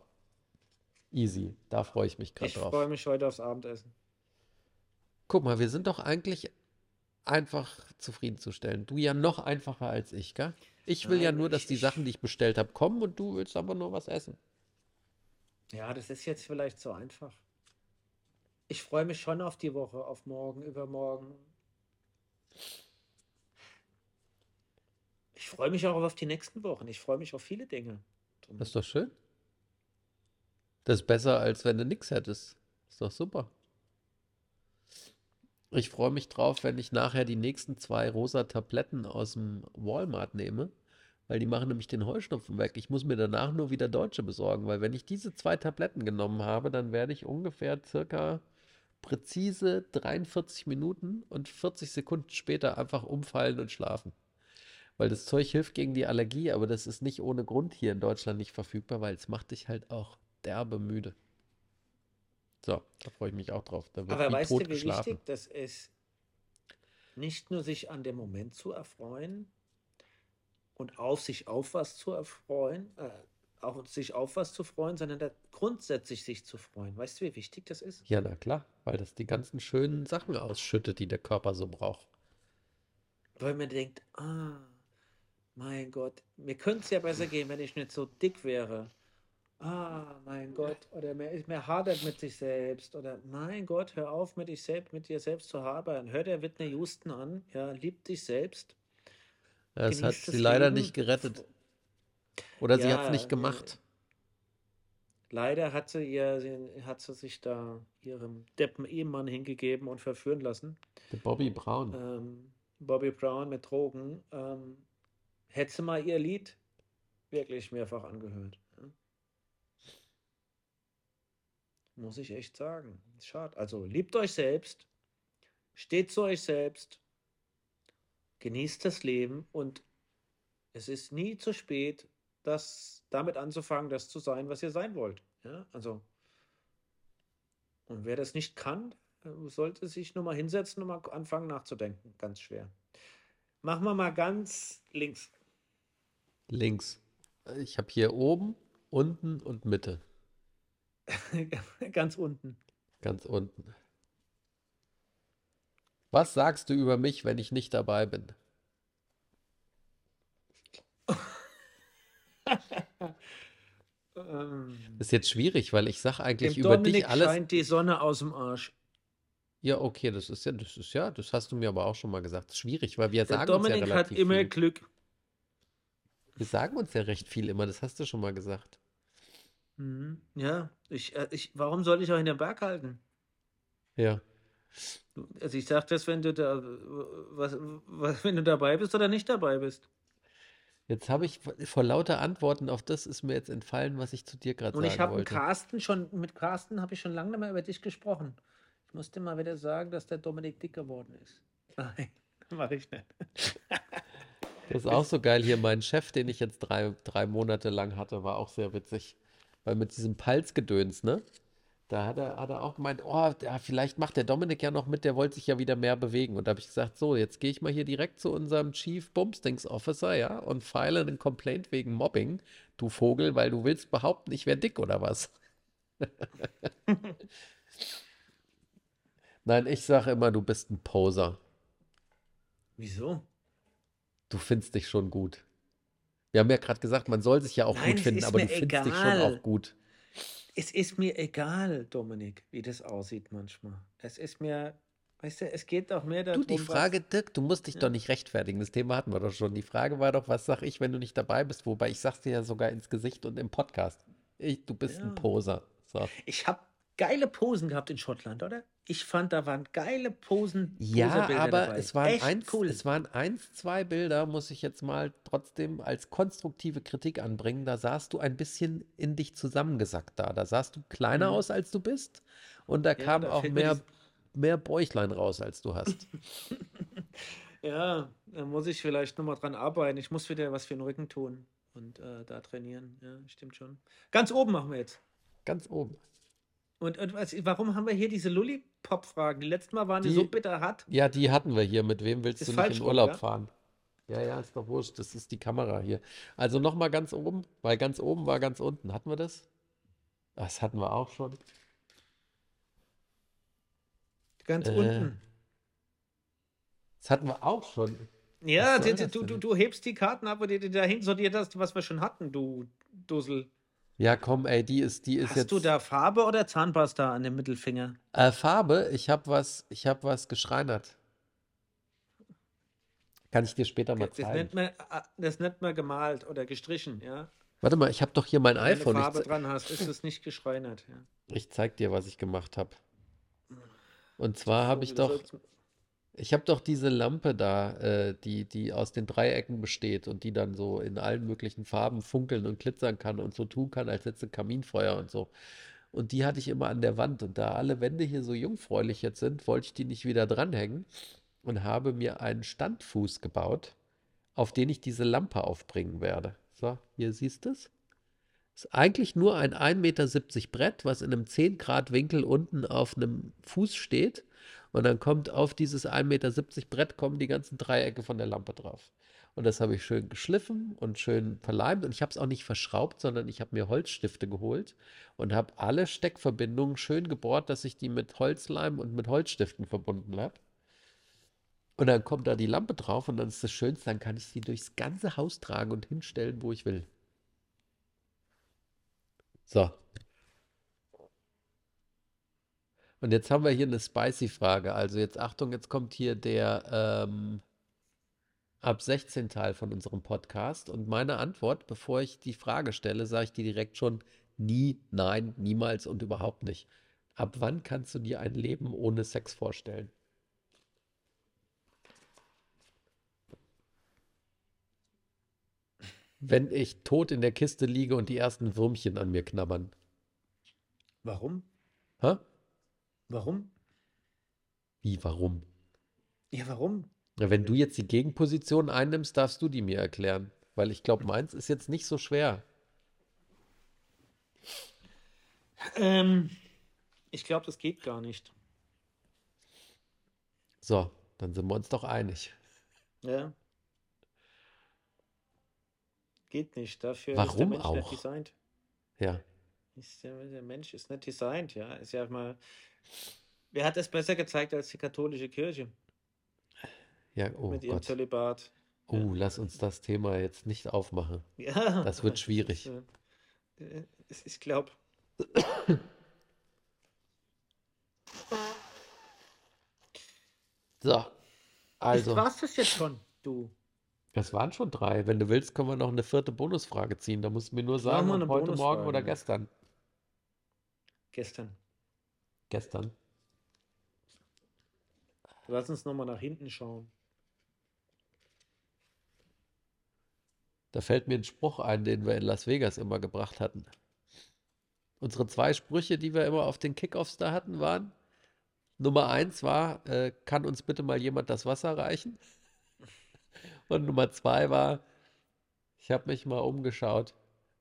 Easy. Da freue ich mich gerade Ich drauf. freue mich heute aufs Abendessen. Guck mal, wir sind doch eigentlich einfach zufriedenzustellen. Du ja noch einfacher als ich, gell? Ich will ja Nein, nur, dass ich, die ich, Sachen, die ich bestellt habe, kommen und du willst aber nur was essen. ja, das ist jetzt vielleicht so einfach. Ich freue mich schon auf die Woche, auf morgen, übermorgen. Ich freue mich auch auf die nächsten Wochen. Ich freue mich auf viele Dinge. Das ist doch schön. Das ist besser, als wenn du nichts hättest. Ist doch super. Ich freue mich drauf, wenn ich nachher die nächsten zwei rosa Tabletten aus dem Walmart nehme, weil die machen nämlich den Heuschnupfen weg. Ich muss mir danach nur wieder deutsche besorgen, weil wenn ich diese zwei Tabletten genommen habe, dann werde ich ungefähr circa präzise 43 Minuten und 40 Sekunden später einfach umfallen und schlafen. Weil das Zeug hilft gegen die Allergie, aber das ist nicht ohne Grund hier in Deutschland nicht verfügbar, weil es macht dich halt auch derbe müde. So, da freue ich mich auch drauf. Aber weißt du, wie geschlafen. wichtig das ist, nicht nur sich an dem Moment zu erfreuen und auf sich auf was zu erfreuen, äh, auch sich auf was zu freuen, sondern da grundsätzlich sich zu freuen. Weißt du, wie wichtig das ist? Ja, na klar, weil das die ganzen schönen Sachen ausschüttet, die der Körper so braucht. Weil man denkt, ah, mein Gott, mir könnte es ja besser gehen, wenn ich nicht so dick wäre. Ah, mein Gott, oder ist- man hadert mit sich selbst, oder mein Gott, hör auf, mit, dich selbst, mit dir selbst zu hadern. Hör der Whitney Houston an, ja, lieb dich selbst, Das hat genieß sie leider Leben. nicht gerettet. Oder sie hat es Ja, nicht äh, gemacht. Leider hat sie, ihr, sie- hat sie sich da ihrem Deppen Ehemann hingegeben und verführen lassen. Der Bobby Brown. Ähm, Bobby Brown mit Drogen. Ähm, hätte mal ihr Lied wirklich mehrfach angehört. Ja? Muss ich echt sagen. Schade. Also liebt euch selbst, steht zu euch selbst, genießt das Leben und es ist nie zu spät, das damit anzufangen, das zu sein, was ihr sein wollt. Ja, also und wer das nicht kann, sollte sich nur mal hinsetzen und mal anfangen nachzudenken. Ganz schwer. Machen wir mal ganz links. Links. Ich habe hier oben, unten und Mitte. ganz unten. Ganz unten. Was sagst du über mich, wenn ich nicht dabei bin? Ist jetzt schwierig, weil ich sage eigentlich dem über Dominik dich alles. scheint die Sonne aus dem Arsch. Ja, okay, das ist ja, das ist ja, das hast du mir aber auch schon mal gesagt. schwierig, weil wir Der sagen uns ja Dominik hat relativ immer viel. Glück. Wir sagen uns ja recht viel immer, das hast du schon mal gesagt. Mhm. Ja, ich, äh, ich, warum soll ich auch in den Berg halten? Ja. Also ich sage das, wenn du da, was, was, wenn du dabei bist oder nicht dabei bist. Jetzt habe ich vor lauter Antworten auf das ist mir jetzt entfallen, was ich zu dir gerade Und ich sagen habe mit wollte. Carsten schon, mit Carsten habe ich schon lange nicht mehr über dich gesprochen. Ich musste mal wieder sagen, dass der Dominik dick geworden ist. Nein, mache ich nicht. Das ist auch so geil hier. Mein Chef, den ich jetzt drei, drei Monate lang hatte, war auch sehr witzig. Weil mit diesem Palzgedöns, ne? Da hat er, hat er auch gemeint, oh, ja, vielleicht macht der Dominik ja noch mit, der wollte sich ja wieder mehr bewegen. Und da habe ich gesagt, so, jetzt gehe ich mal hier direkt zu unserem Chief Bumstings Officer, ja, und feile einen Complaint wegen Mobbing, du Vogel, weil du willst behaupten, ich wäre dick oder was? Nein, ich sage immer, du bist ein Poser. Wieso? Du findest dich schon gut. Wir haben ja gerade gesagt, man soll sich ja auch Nein, gut finden, aber du findest dich schon egal. auch gut. Es ist mir egal, Dominik, wie das aussieht manchmal. Es ist mir, weißt du, es geht auch mehr Du, darum, die Frage, Dirk, du musst dich Ja. doch nicht rechtfertigen. Das Thema hatten wir doch schon. Die Frage war doch, was sag ich, wenn du nicht dabei bist? Wobei ich sag's dir ja sogar ins Gesicht und im Podcast. Ich, du bist ein Ja. Poser. So. was, ich habe geile Posen gehabt in Schottland, oder? Ich fand, da waren geile Posen, Ja, aber dabei. es waren Echt eins, cool. es waren eins, zwei Bilder, muss ich jetzt mal trotzdem als konstruktive Kritik anbringen. Da sahst du ein bisschen in dich zusammengesackt da. Da sahst du kleiner Mhm. aus, als du bist. Und da Ja, kam da auch mehr, mehr Bäuchlein raus, als du hast. Ja, da muss ich vielleicht nochmal dran arbeiten. Ich muss wieder was für den Rücken tun und äh, da trainieren. Ja, stimmt schon. Ganz oben machen wir jetzt. Ganz oben. Und, und was, warum haben wir hier diese Lulli-Pop-Fragen? Letztes Mal waren die, Die- so bitterhart. Ja, die hatten wir hier. Mit wem willst Ist du nicht in Urlaub ja? fahren? Ja, ja, ist doch wurscht. Das ist die Kamera hier. Also nochmal ganz oben, weil ganz oben war ganz unten. Hatten wir das? Das hatten wir auch schon. Ganz Äh, unten. Das hatten wir auch schon. Ja, du, du, du hebst die Karten ab und die, die dahin sortiert hast, was wir schon hatten, du Dussel. Ja, komm, ey, die ist, die ist Hast jetzt. du da Farbe oder Zahnpasta an dem Mittelfinger? Äh, Farbe, ich habe was, ich habe was geschreinert. Kann ich dir später mal Das nennt, zeigen. man, ah, das nennt man gemalt oder gestrichen, ja. Warte mal, ich habe doch hier mein Wenn du iPhone. Ich, Farbe ze- dran hast, ist es nicht geschreinert. Ja. ich zeig dir, was ich gemacht habe. Und zwar habe ich Du doch, ich habe doch diese Lampe da, äh, die, die aus den Dreiecken besteht und die dann so in allen möglichen Farben funkeln und glitzern kann und so tun kann, als hätte sie Kaminfeuer und so. Und die hatte ich immer an der Wand. Und da alle Wände hier so jungfräulich jetzt sind, wollte ich die nicht wieder dranhängen und habe mir einen Standfuß gebaut, auf den ich diese Lampe aufbringen werde. So, hier siehst du es. Ist eigentlich nur ein 1,70 Meter Brett, was in einem 10 Grad Winkel unten auf einem Fuß steht. Und dann kommt auf dieses 1,70 Meter Brett kommen die ganzen Dreiecke von der Lampe drauf. Und das habe ich schön geschliffen und schön verleimt. Und ich habe es auch nicht verschraubt, sondern ich habe mir Holzstifte geholt und habe alle Steckverbindungen schön gebohrt, dass ich die mit Holzleim und mit Holzstiften verbunden habe. Und dann kommt da die Lampe drauf und dann ist das Schönste, dann kann ich sie durchs ganze Haus tragen und hinstellen, wo ich will. So. Und jetzt haben wir hier eine spicy Frage. Also jetzt Achtung, jetzt kommt hier der ähm, ab 16 Teil von unserem Podcast. Und meine Antwort, bevor ich die Frage stelle, sage ich die direkt schon, Nie, nein, niemals und überhaupt nicht. Ab wann kannst du dir ein Leben ohne Sex vorstellen? Wenn ich tot in der Kiste liege und die ersten Würmchen an mir knabbern. Warum? Hä? Warum? Wie, warum? Ja, warum? Ja, wenn du jetzt die Gegenposition einnimmst, darfst du die mir erklären. Weil ich glaube, meins ist jetzt nicht so schwer. Ähm, ich glaube, das geht gar nicht. So, dann sind wir uns doch einig. Ja. Geht nicht. Dafür ist der Warum Mensch nicht auch? designt. Ja. Ist der, der Mensch ist nicht designt, ja. Ist ja mal. Wer hat das besser gezeigt als die katholische Kirche Ja, oh mit ihrem Gott. Zölibat? Oh, lass uns das Thema jetzt nicht aufmachen. Ja. Das wird schwierig. Äh, es- ich glaube, So, also, war's das jetzt schon, du. das waren schon drei. Wenn du willst, können wir noch eine vierte Bonusfrage ziehen. Da musst du mir nur sagen, heute, morgen oder gestern. Gestern. Gestern. Lass uns nochmal nach hinten schauen. Da fällt mir ein Spruch ein, den wir in Las Vegas immer gebracht hatten. Unsere zwei Sprüche, die wir immer auf den Kickoffs da hatten, waren: Nummer eins war, äh, kann uns bitte mal jemand das Wasser reichen? Und Nummer zwei war, ich habe mich mal umgeschaut.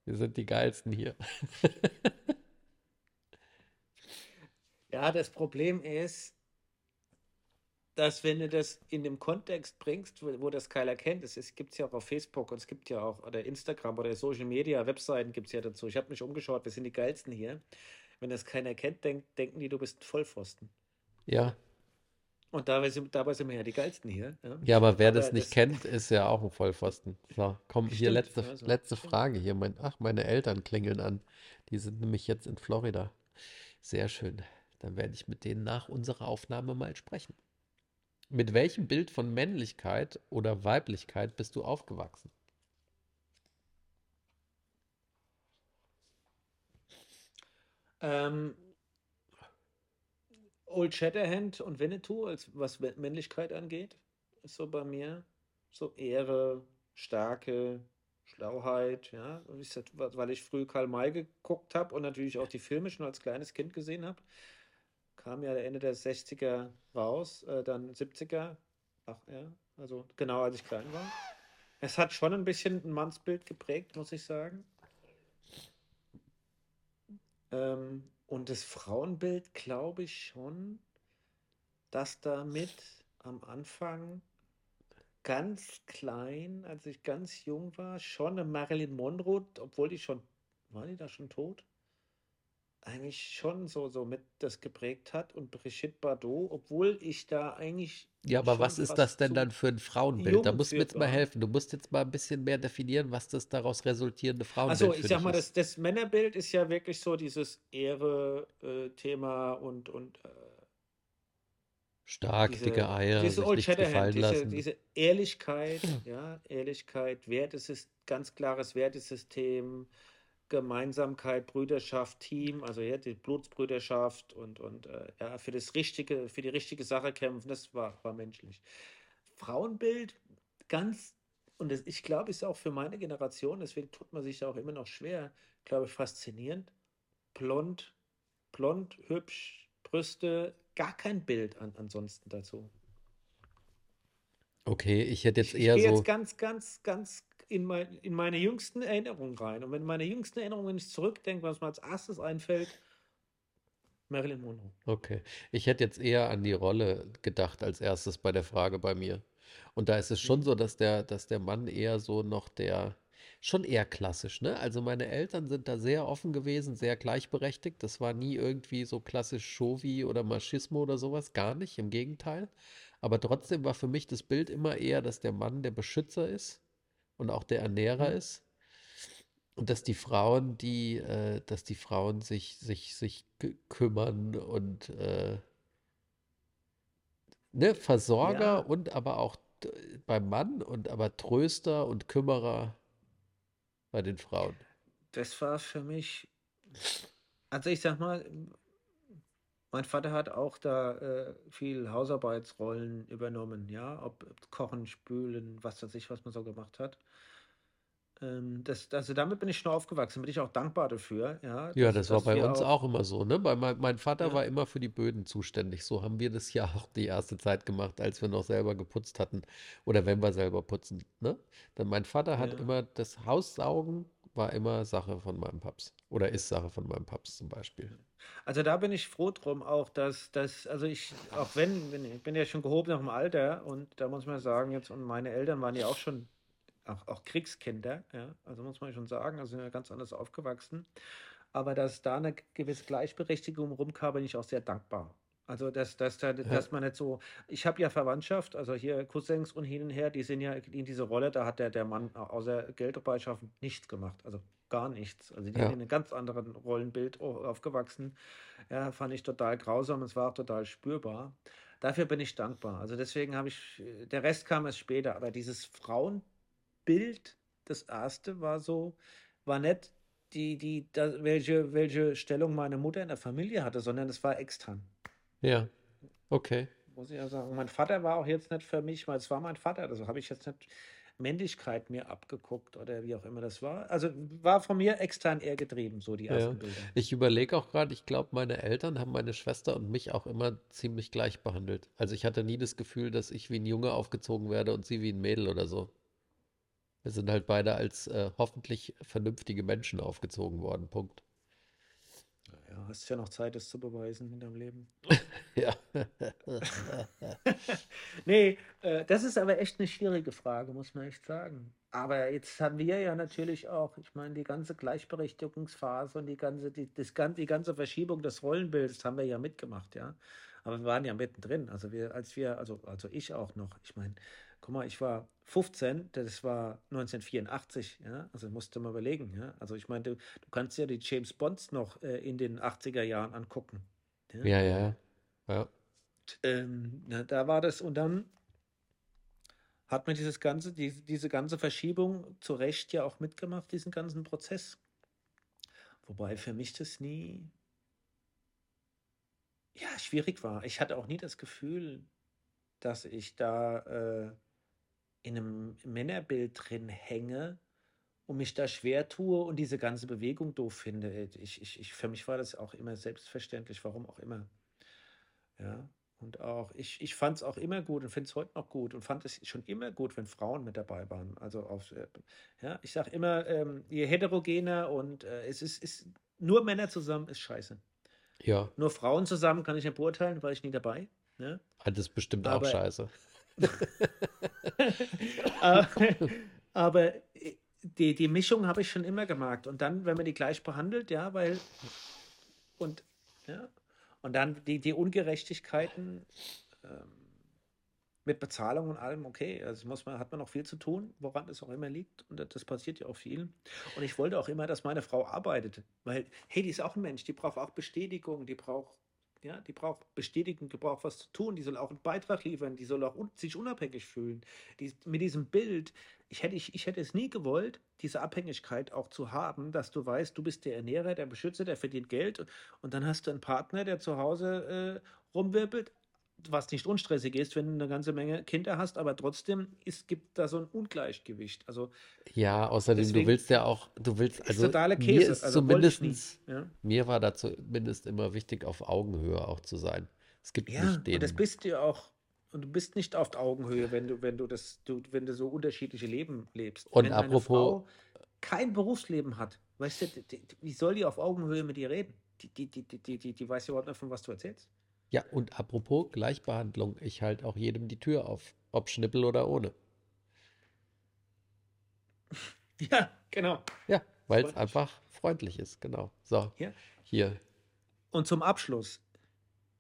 Wir sind die geilsten hier. Ja, das Problem ist, dass wenn du das in dem Kontext bringst, wo, wo das keiner kennt, es gibt es ja auch auf Facebook und es gibt ja auch oder Instagram oder Social Media, Webseiten gibt es ja dazu. Ich habe mich umgeschaut, wir sind die geilsten hier. Wenn das keiner kennt, denk, denken die, du bist ein Vollpfosten. Ja, Und dabei sind, dabei sind wir ja die geilsten hier. Ja, ja, aber wer Aber das nicht das- kennt, ist ja auch ein Vollpfosten. So, komm, hier Stimmt, letzte, also, letzte. Frage hier. Mein, ach, meine Eltern klingeln an. Die sind nämlich jetzt in Florida. Sehr schön. Dann werde ich mit denen nach unserer Aufnahme mal sprechen. Mit welchem Bild von Männlichkeit oder Weiblichkeit bist du aufgewachsen? Ähm, Old Shatterhand und Winnetou, als was Mä- Männlichkeit angeht, ist so bei mir so Ehre, Stärke, Schlauheit, ja, weil ich früh Karl May geguckt habe und natürlich auch die Filme schon als kleines Kind gesehen habe, kam ja Ende der 60er raus, äh, dann 70er, ach ja, also genau als ich klein war. Es hat schon ein bisschen ein Mannsbild geprägt, muss ich sagen. Ähm, und das Frauenbild glaube ich schon, dass damit am Anfang ganz klein, als ich ganz jung war, schon eine Marilyn Monroe, obwohl die schon, war die da schon tot? Eigentlich schon so, so mit das geprägt hat und Brigitte Bardot, obwohl ich da eigentlich Ja, aber was ist das denn dann für ein Frauenbild? Da musst du mir jetzt mal helfen. Du musst jetzt mal ein bisschen mehr definieren, was das daraus resultierende Frauenbild Also, ich sag mal, ist. das, das Männerbild ist ja wirklich so dieses Ehre-Thema und, und äh, Stark, dicke diese, Eier, diese Old gefallen diese, lassen. diese Ehrlichkeit, ja, Ehrlichkeit, Wertesystem, ganz klares Wertesystem, Gemeinsamkeit, Brüderschaft, Team, also ja, die Blutsbrüderschaft und, und äh, ja, für das Richtige, für die richtige Sache kämpfen, das war, war menschlich. Frauenbild, ganz, und das, ich glaube, ist auch für meine Generation, deswegen tut man sich auch immer noch schwer, glaube ich, faszinierend. Blond, blond, hübsch, Brüste, gar kein Bild an, ansonsten dazu. Okay, ich hätte jetzt Ich, ich eher gehe so. jetzt ganz, ganz, ganz in, mein, in meine jüngsten Erinnerungen rein. Und wenn meine jüngsten Erinnerungen, wenn ich zurückdenke, was mir als erstes einfällt, Marilyn Monroe. Okay. Ich hätte jetzt eher an die Rolle gedacht als erstes bei der Frage bei mir. Und da ist es schon Mhm. so, dass der, dass der Mann eher so noch der, schon eher klassisch, ne? Also meine Eltern sind da sehr offen gewesen, sehr gleichberechtigt. Das war nie irgendwie so klassisch Chauvi oder Machismo oder sowas, gar nicht, im Gegenteil. Aber trotzdem war für mich das Bild immer eher, dass der Mann der Beschützer ist und auch der Ernährer Mhm. ist. Und dass die Frauen, die, äh, dass die Frauen sich, sich, sich kü- kümmern und äh, ne, Versorger Ja, und aber auch beim Mann und aber Tröster und Kümmerer bei den Frauen. das war für mich Also ich sag mal, mein Vater hat auch da äh, viel Hausarbeitsrollen übernommen, ja, ob Kochen, Spülen, was weiß ich, was man so gemacht hat. Ähm, das, also damit bin ich schon aufgewachsen, bin ich auch dankbar dafür, ja, Ja, dass, das war bei uns auch, auch immer so, ne? Bei mein, mein Vater ja, war immer für die Böden zuständig. So haben wir das ja auch die erste Zeit gemacht, als wir noch selber geputzt hatten oder wenn wir selber putzen, ne? Dann mein Vater hat ja. immer das Haussaugen war immer Sache von meinem Paps oder ist Sache von meinem Paps zum Beispiel. Also da bin ich froh drum auch, dass, dass also ich, auch wenn, wenn ich bin ja schon gehoben nach dem Alter und da muss man sagen, jetzt, und meine Eltern waren ja auch schon auch, auch Kriegskinder, ja, also muss man schon sagen, also sind ja ganz anders aufgewachsen. Aber dass da eine gewisse Gleichberechtigung rumkam, bin ich auch sehr dankbar. Also, dass, dass, da, Ja, dass man nicht so, ich habe ja Verwandtschaft, also hier Cousins und hin und her, die sind ja in diese Rolle, da hat der, der Mann außer Geldbeidschaffen nichts gemacht, also gar nichts. Also die sind in ja, einem ganz anderen Rollenbild au- aufgewachsen. Ja, fand ich total grausam, es war auch total spürbar. Dafür bin ich dankbar. Also deswegen habe ich, der Rest kam erst später, aber dieses Frauenbild, das erste war so, war nicht die, die, da, welche, welche Stellung meine Mutter in der Familie hatte, sondern es war extern. Ja, okay. Muss ich ja sagen. Mein Vater war auch jetzt nicht für mich, weil es war mein Vater. Also habe ich jetzt nicht Männlichkeit mir abgeguckt oder wie auch immer das war. Also war von mir extern eher getrieben, so die Ja, ersten Bilder. ich überlege auch gerade, ich glaube, meine Eltern haben meine Schwester und mich auch immer ziemlich gleich behandelt. Also ich hatte nie das Gefühl, dass ich wie ein Junge aufgezogen werde und sie wie ein Mädel oder so. Wir sind halt beide als äh, hoffentlich vernünftige Menschen aufgezogen worden. Punkt. Ja, hast ja noch Zeit, das zu beweisen in deinem Leben. Ja. Nee, äh, das ist aber echt eine schwierige Frage, muss man echt sagen. Aber jetzt haben wir ja natürlich auch, ich meine, die ganze Gleichberechtigungsphase und die ganze, die, das, die ganze Verschiebung des Rollenbildes haben wir ja mitgemacht, ja. Aber wir waren ja mittendrin. Also wir, als wir, also, also ich auch noch, ich meine, guck mal, ich war 15, das war 1984, ja. Also musste mal überlegen, ja. Also ich meine, du, du kannst ja die James Bonds noch äh, in den 80er Jahren angucken. Ja? Ja, ja, ja. Ähm, na, da war das, und dann hat man dieses ganze, diese, diese ganze Verschiebung zu Recht ja auch mitgemacht, diesen ganzen Prozess. Wobei für mich das nie, ja, schwierig war. Ich hatte auch nie das Gefühl, dass ich da äh, in einem Männerbild drin hänge und mich da schwer tue und diese ganze Bewegung doof finde. Ich, ich, ich, für mich war das auch immer selbstverständlich, warum auch immer. Ja, und auch, ich, ich fand es auch immer gut und finde es heute noch gut und fand es schon immer gut, wenn Frauen mit dabei waren. Also auf, äh, ja, ich sage immer, ähm, je heterogener und äh, es ist, ist nur Männer zusammen ist scheiße. Ja, Nur Frauen zusammen kann ich nicht beurteilen, war ich nie dabei. Ne? Ah, das ist bestimmt auch Aber, scheiße. Aber, aber äh, die, die Mischung habe ich schon immer gemerkt. Und dann, wenn man die gleich behandelt, ja, weil, und, ja, und dann die, die Ungerechtigkeiten ähm, mit Bezahlung und allem, okay, also muss man, hat man noch viel zu tun, woran es auch immer liegt. Und das passiert ja auch viel. Und ich wollte auch immer, dass meine Frau arbeitet, weil, hey, die ist auch ein Mensch, die braucht auch Bestätigung, die braucht, ja, die braucht Bestätigung, die braucht was zu tun, die soll auch einen Beitrag liefern, die soll auch un sich unabhängig fühlen. Die, mit diesem Bild, ich hätte, ich, ich hätte es nie gewollt, diese Abhängigkeit auch zu haben, dass du weißt, du bist der Ernährer, der Beschützer, der verdient Geld und dann hast du einen Partner, der zu Hause äh, rumwirbelt, was nicht unstressig ist, wenn du eine ganze Menge Kinder hast, aber trotzdem ist, gibt da so ein Ungleichgewicht. Also Ja, außerdem, du willst ja auch, du willst, ist also totaler mir Käse. ist Also zumindestens, Ja, mir war da zumindest immer wichtig, auf Augenhöhe auch zu sein. Es gibt ja nicht und das den, bist du auch. Und du bist nicht auf Augenhöhe, wenn du, wenn du das, du, wenn du so unterschiedliche Leben lebst. und Wenn eine apropos, Frau kein Berufsleben hat, weißt du, die, die, wie soll die auf Augenhöhe mit dir reden? Die, die, die, die, die, die, weiß ja überhaupt nicht, von was du erzählst. Ja, und apropos Gleichbehandlung, ich halte auch jedem die Tür auf, ob Schnippel oder ohne. Ja, genau. Ja, weil es einfach freundlich ist, genau. So, Ja. hier, Und zum Abschluss,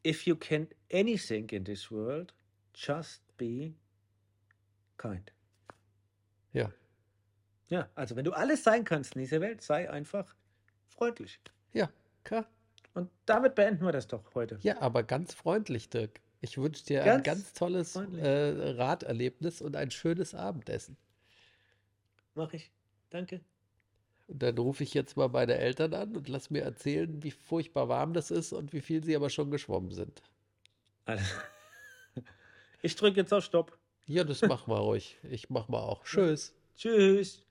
if you can anything in this world, just be kind. ja, Ja, also wenn du alles sein kannst in dieser Welt, sei einfach freundlich. ja, klar. Und damit beenden wir das doch heute. Ja, aber ganz freundlich, Dirk. Ich wünsche dir ein Ganz ganz tolles äh, Raderlebnis und ein schönes Abendessen. Mach ich. Danke. Und dann rufe ich jetzt mal meine Eltern an und lass mir erzählen, wie furchtbar warm das ist und wie viel sie aber schon geschwommen sind. Ich drücke jetzt auf Stopp. Ja, das machen wir ruhig. Ich mach mal auch. Tschüss. Tschüss.